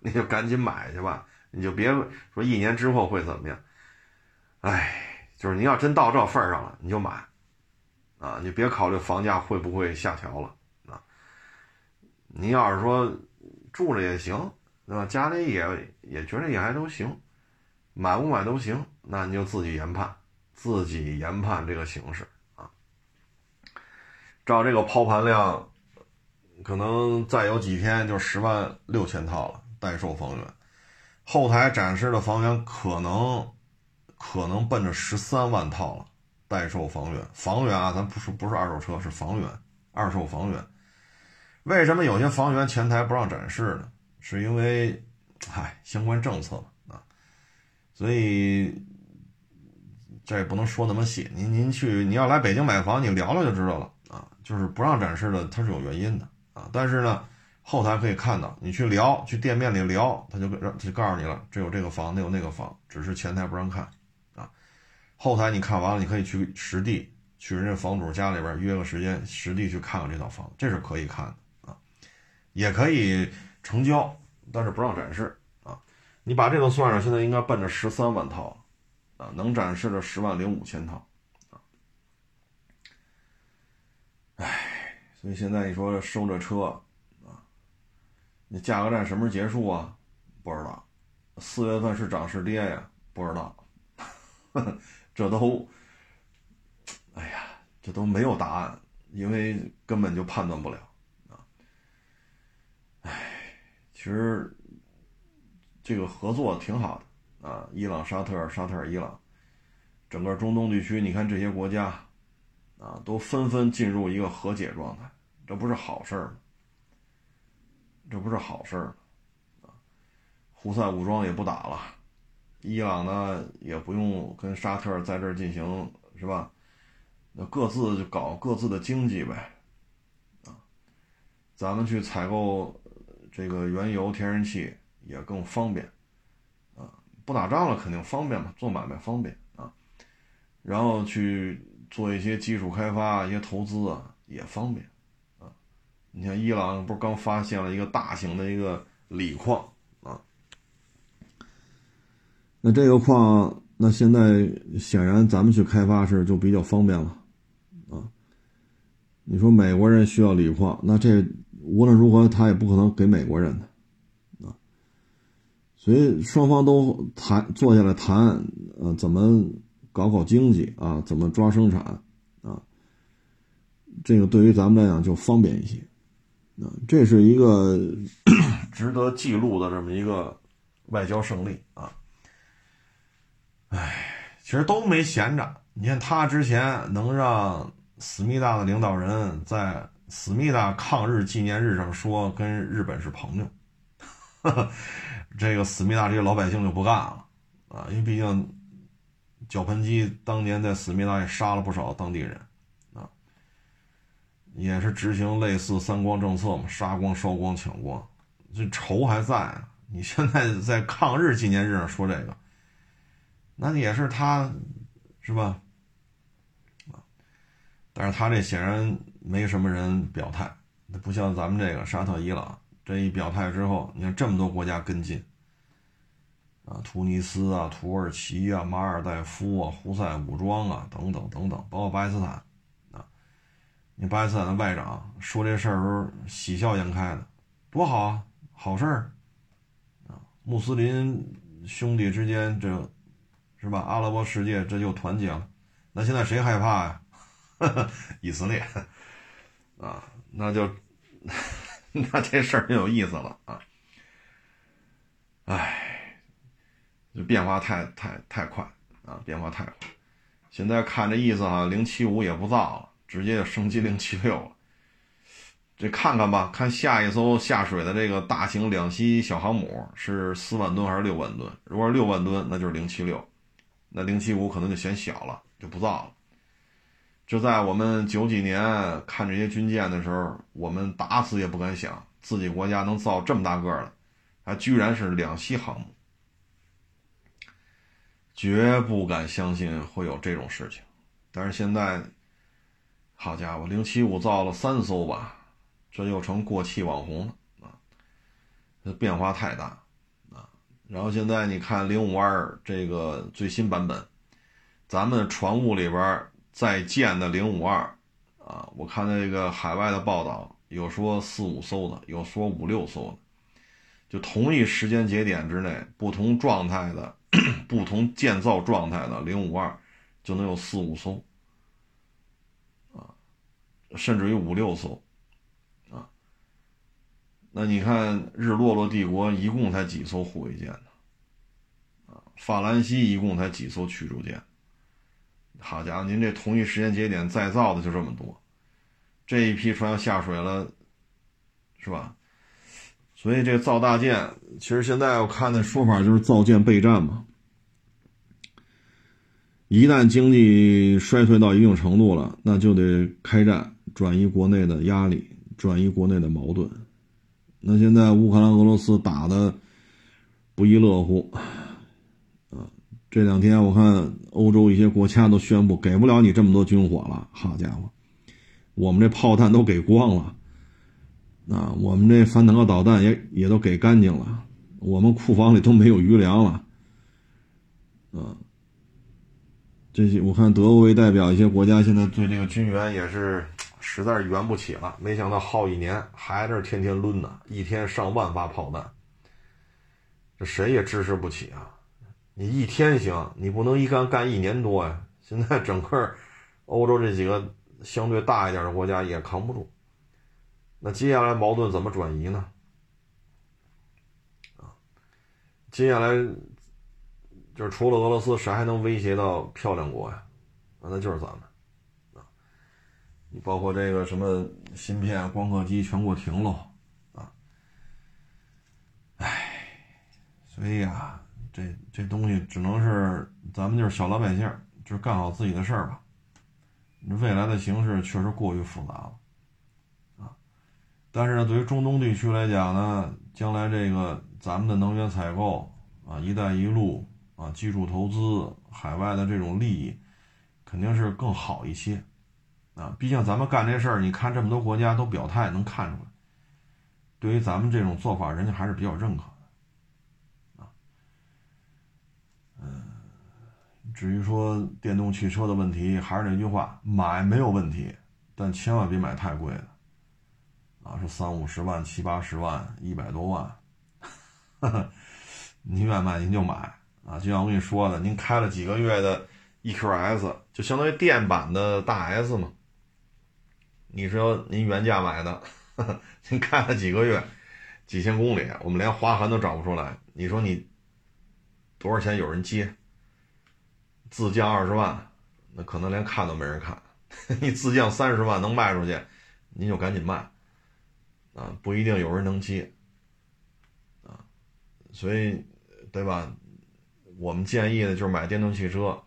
你就赶紧买去吧，你就别说一年之后会怎么样。哎，就是你要真到这份上了，你就买，啊，你别考虑房价会不会下调了啊。你要是说住着也行对吧？家里也也觉得也还都行，买不买都行，那你就自己研判，自己研判这个形势。照这个抛盘量，可能再有几天就十万六千套了，待售房源。后台展示的房源可能可能奔着十三万套了，待售房源。房源啊，咱不是不是二手车，是房源，二手房源。为什么有些房源前台不让展示呢？是因为，嗨，相关政策嘛啊，所以这也不能说那么细。您您去，你要来北京买房，你聊聊就知道了啊。就是不让展示的，它是有原因的啊。但是呢，后台可以看到，你去聊，去店面里聊，他就让就告诉你了，这有这个房，那有那个房，只是前台不让看啊。后台你看完了，你可以去实地去人家房主家里边约个时间，实地去看看这套房，这是可以看的啊。也可以成交，但是不让展示啊！你把这个算上，现在应该奔着十三万套啊，能展示的十万零五千套啊！哎，所以现在你说收这车啊，你价格战什么时候结束啊？不知道，四月份是涨是跌呀？不知道，这都，哎呀，这都没有答案，因为根本就判断不了啊。哎。其实，这个合作挺好的啊，伊朗、沙特、沙特、伊朗，整个中东地区，你看这些国家，啊，都纷纷进入一个和解状态，这不是好事儿吗？这不是好事儿啊！胡塞武装也不打了，伊朗呢也不用跟沙特在这儿进行是吧？那各自就搞各自的经济呗，啊，咱们去采购。这个原油、天然气也更方便，啊，不打仗了肯定方便嘛，做买卖方便啊，然后去做一些基础开发、一些投资啊也方便，啊，你像伊朗不是刚发现了一个大型的一个锂矿啊，那这个矿，那现在显然咱们去开发是就比较方便了，啊，你说美国人需要锂矿，那这。无论如何，他也不可能给美国人的，啊，所以双方都谈坐下来谈，呃，怎么搞搞经济啊，怎么抓生产啊，这个对于咱们来讲就方便一些，啊，这是一个 值得记录的这么一个外交胜利啊，哎，其实都没闲着，你看他之前能让思密达的领导人在。思密达抗日纪念日上说跟日本是朋友，这个思密达这些老百姓就不干了啊，因为毕竟绞盆机当年在思密达也杀了不少当地人啊，也是执行类似三光政策嘛，杀光、烧光、抢光，这仇还在啊。你现在在抗日纪念日上说这个，那也是他，是吧？但是他这显然没什么人表态，不像咱们这个沙特、伊朗，这一表态之后，你看这么多国家跟进，啊，突尼斯啊、土耳其啊、马尔代夫啊、胡塞武装啊等等等等，包括巴基斯坦，啊，你巴基斯坦的外长说这事儿时候喜笑颜开的，多好啊，好事儿，啊，穆斯林兄弟之间这，是吧？阿拉伯世界这就团结了，那现在谁害怕呀？以色列啊，那就 那这事儿就有意思了啊！哎，这变化太太太快啊，变化太快。现在看这意思啊，零七五也不造了，直接就升级零七六了。这看看吧，看下一艘下水的这个大型两栖小航母是四万吨还是六万吨？如果是六万吨，那就是零七六，那零七五可能就嫌小了，就不造了。就在我们九几年看这些军舰的时候，我们打死也不敢想自己国家能造这么大个的，还居然是两栖航母，绝不敢相信会有这种事情。但是现在，好家伙，零七五造了三艘吧，这又成过气网红了啊！这变化太大啊！然后现在你看零五二这个最新版本，咱们船坞里边。在建的零五二，啊，我看那个海外的报道，有说四五艘的，有说五六艘的，就同一时间节点之内，不同状态的、不同建造状态的零五二就能有四五艘，啊，甚至于五六艘，啊，那你看日落落帝国一共才几艘护卫舰呢？啊，法兰西一共才几艘驱逐舰？好家伙，您这同一时间节点再造的就这么多，这一批船要下水了，是吧？所以这造大舰，其实现在我看的说法就是造舰备战嘛。一旦经济衰退到一定程度了，那就得开战，转移国内的压力，转移国内的矛盾。那现在乌克兰、俄罗斯打的不亦乐乎。啊这两天我看欧洲一些国家都宣布给不了你这么多军火了，好家伙，我们这炮弹都给光了，啊，我们这反坦克导弹也也都给干净了，我们库房里都没有余粮了，啊，这些我看德国为代表一些国家现在对这个军援也是实在是援不起了，没想到耗一年还在这天天抡呢，一天上万发炮弹，这谁也支持不起啊。你一天行，你不能一干干一年多呀！现在整个欧洲这几个相对大一点的国家也扛不住。那接下来矛盾怎么转移呢？啊，接下来就是除了俄罗斯，谁还能威胁到漂亮国呀？那就是咱们啊！你包括这个什么芯片、光刻机全给我停了啊！唉，所以呀。这这东西只能是咱们就是小老百姓，就是干好自己的事儿吧。未来的形势确实过于复杂了，但是，对于中东地区来讲呢，将来这个咱们的能源采购啊，“一带一路”啊，技术投资、海外的这种利益，肯定是更好一些，啊！毕竟咱们干这事儿，你看这么多国家都表态，能看出来，对于咱们这种做法，人家还是比较认可啊嗯。至于说电动汽车的问题，还是那句话，买没有问题，但千万别买太贵的，啊，是三五十万、七八十万、一百多万，您愿买您就买啊！就像我跟你说的，您开了几个月的 EQS，就相当于电版的大 S 嘛。你说您原价买的，您开了几个月，几千公里，我们连划痕都找不出来。你说你多少钱有人接？自降二十万，那可能连看都没人看。你自降三十万能卖出去，您就赶紧卖，啊，不一定有人能接，啊，所以，对吧？我们建议的就是买电动汽车。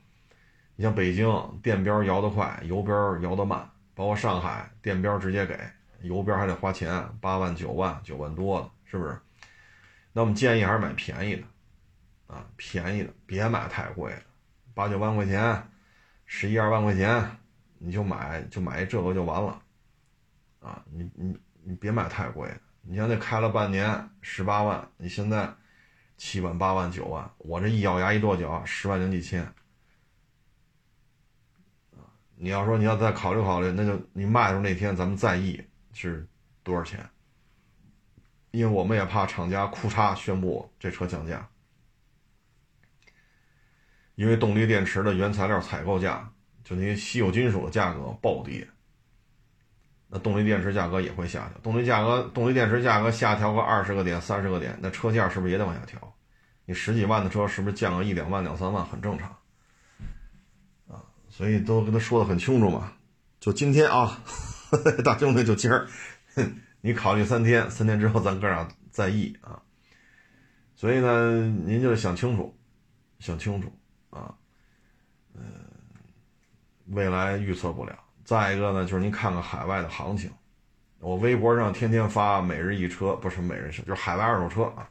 你像北京电标摇得快，油标摇得慢，包括上海电标直接给，油标还得花钱，八万、九万、九万多的，是不是？那我们建议还是买便宜的，啊，便宜的，别买太贵的。八九万块钱，十一二万块钱，你就买就买这个就完了，啊，你你你别买太贵。你像那开了半年十八万，你现在七万八万九万，我这一咬牙一跺脚，十万零几千，你要说你要再考虑考虑，那就你卖的时候那天咱们再议是多少钱，因为我们也怕厂家库嚓宣布这车降价。因为动力电池的原材料采购价，就那些稀有金属的价格暴跌，那动力电池价格也会下调。动力价格、动力电池价格下调个二十个点、三十个点，那车价是不是也得往下调？你十几万的车是不是降个一两万、两三万很正常？啊，所以都跟他说的很清楚嘛。就今天啊，大兄弟，就今儿，你考虑三天，三天之后咱哥俩再议啊。所以呢，您就想清楚，想清楚。啊，嗯，未来预测不了。再一个呢，就是您看看海外的行情，我微博上天天发每日一车，不是每日车，就是海外二手车啊。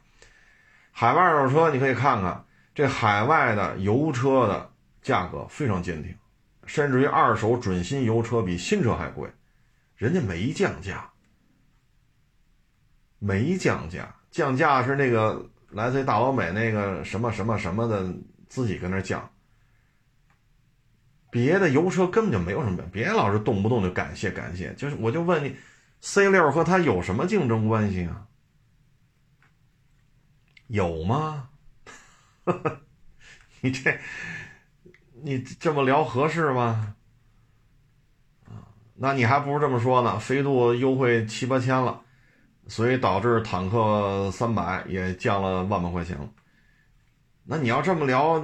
海外二手车你可以看看，这海外的油车的价格非常坚挺，甚至于二手准新油车比新车还贵，人家没降价，没降价，降价是那个来自于大老美那个什么什么什么的。自己跟那讲，别的油车根本就没有什么，别老是动不动就感谢感谢，就是我就问你，C 六和它有什么竞争关系啊？有吗？你这，你这么聊合适吗？啊，那你还不如这么说呢，飞度优惠七八千了，所以导致坦克三百也降了万把块钱了。那你要这么聊，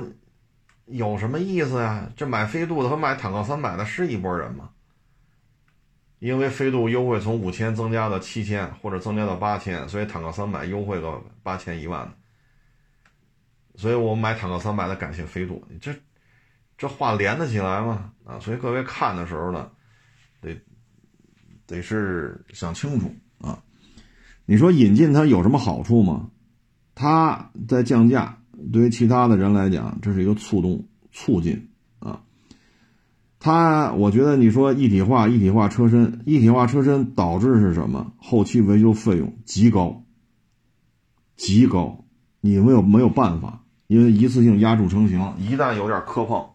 有什么意思呀？这买飞度的和买坦克三百的是一拨人吗？因为飞度优惠从五千增加到七千，或者增加到八千，所以坦克三百优惠个八千一万的。所以我买坦克三百的感谢飞度，这这话连得起来吗？啊，所以各位看的时候呢，得得是想清楚啊。你说引进它有什么好处吗？它在降价，对于其他的人来讲，这是一个促动、促进啊。它，我觉得你说一体化、一体化车身、一体化车身导致是什么？后期维修费用极高，极高，你没有没有办法。因为一次性压铸成型，一旦有点磕碰，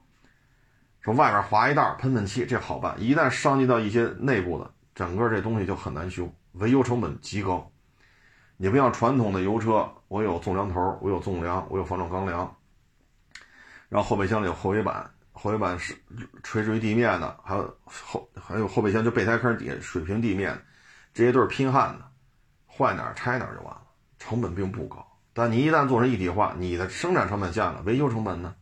说外面划一道喷喷漆，这好办；一旦伤及到一些内部的，整个这东西就很难修，维修成本极高。你不像传统的油车，我有纵梁头，我有纵梁，我有防撞钢梁，然后后备箱里有后尾板，后尾板是垂直于地面的，还有后还有后备箱就备胎坑底下水平地面，这些都是拼焊的，坏哪拆哪就完了，成本并不高。但你一旦做成一体化，你的生产成本降了，维修成本呢？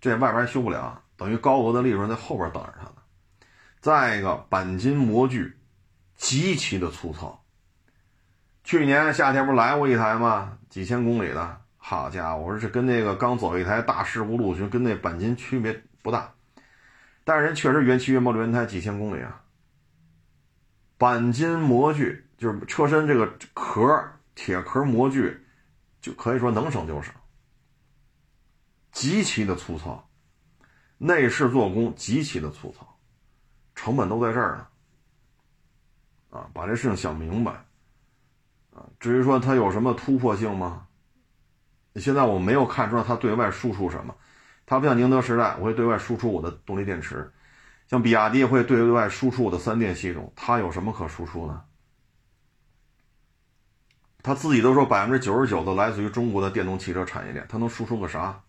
这外边修不了，等于高额的利润在后边等着他呢。再一个，钣金模具极其的粗糙。去年夏天不是来过一台吗？几千公里的，好家伙，我说这跟那个刚走一台大事故陆巡，跟那钣金区别不大。但是人确实原漆原模轮胎几千公里啊。钣金模具就是车身这个壳。铁壳模具就可以说能省就省，极其的粗糙，内饰做工极其的粗糙，成本都在这儿呢。啊，把这事情想明白。啊，至于说它有什么突破性吗？现在我没有看出来它对外输出什么。它不像宁德时代，我会对外输出我的动力电池；像比亚迪会对外输出我的三电系统。它有什么可输出呢？他自己都说百分之九十九都来自于中国的电动汽车产业链，他能输出个啥？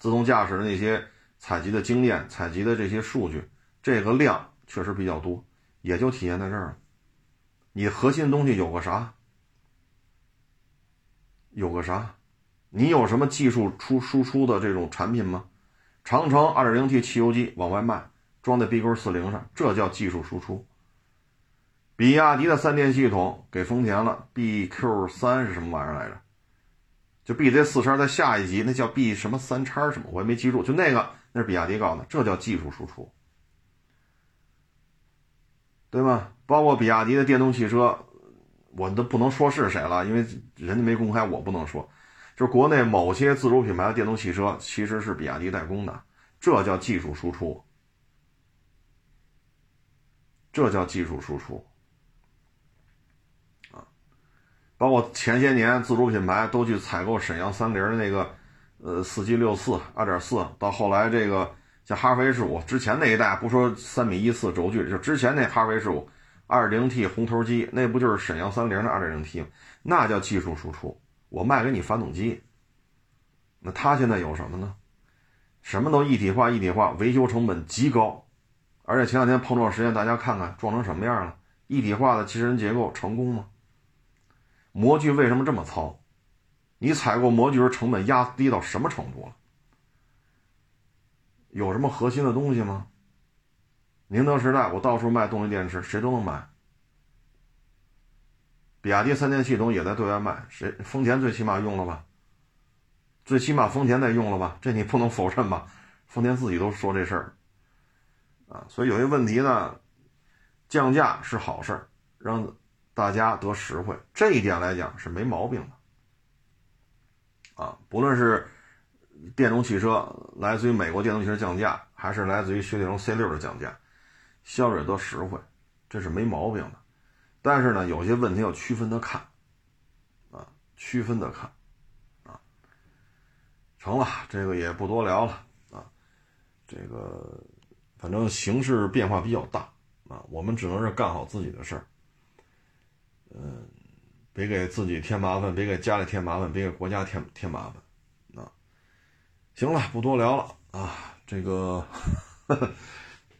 自动驾驶的那些采集的经验、采集的这些数据，这个量确实比较多，也就体现在这儿了。你核心东西有个啥？有个啥？你有什么技术出输出的这种产品吗？长城二点零 T 汽油机往外卖，装在 BQ 四零上，这叫技术输出。比亚迪的三电系统给丰田了，BQ 三是什么玩意儿来着？就 BZ 四叉在下一级，那叫 B 什么三叉什么，我也没记住。就那个，那是比亚迪搞的，这叫技术输出，对吗？包括比亚迪的电动汽车，我都不能说是谁了，因为人家没公开，我不能说。就是国内某些自主品牌的电动汽车，其实是比亚迪代工的，这叫技术输出，这叫技术输出。啊包括前些年自主品牌都去采购沈阳三菱的那个，呃，四 G 六四二点四，到后来这个像哈弗 H 五之前那一代，不说三米一四轴距，就之前那哈弗 H 五二零 T 红头机，那不就是沈阳三菱的二点零 T 吗？那叫技术输出，我卖给你发动机。那他现在有什么呢？什么都一体化，一体化，维修成本极高，而且前两天碰撞实验，大家看看撞成什么样了？一体化的机器人结构成功吗？模具为什么这么糙？你采购模具时成本压低到什么程度了？有什么核心的东西吗？宁德时代，我到处卖动力电池，谁都能买。比亚迪三电系统也在对外卖，谁？丰田最起码用了吧？最起码丰田在用了吧？这你不能否认吧？丰田自己都说这事儿啊，所以有些问题呢，降价是好事儿，让。大家得实惠，这一点来讲是没毛病的，啊，不论是电动汽车来自于美国电动汽车降价，还是来自于雪铁龙 C 六的降价，消费者得实惠，这是没毛病的。但是呢，有些问题要区分的看，啊，区分的看，啊，成了，这个也不多聊了，啊，这个反正形势变化比较大，啊，我们只能是干好自己的事儿。嗯，别给自己添麻烦，别给家里添麻烦，别给国家添添麻烦，啊，行了，不多聊了啊，这个，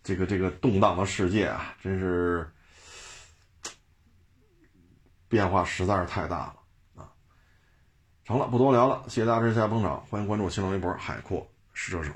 这个这个动荡的世界啊，真是变化实在是太大了啊。成了，不多聊了，谢谢大家支持，下捧场，欢迎关注新浪微博海阔试车手。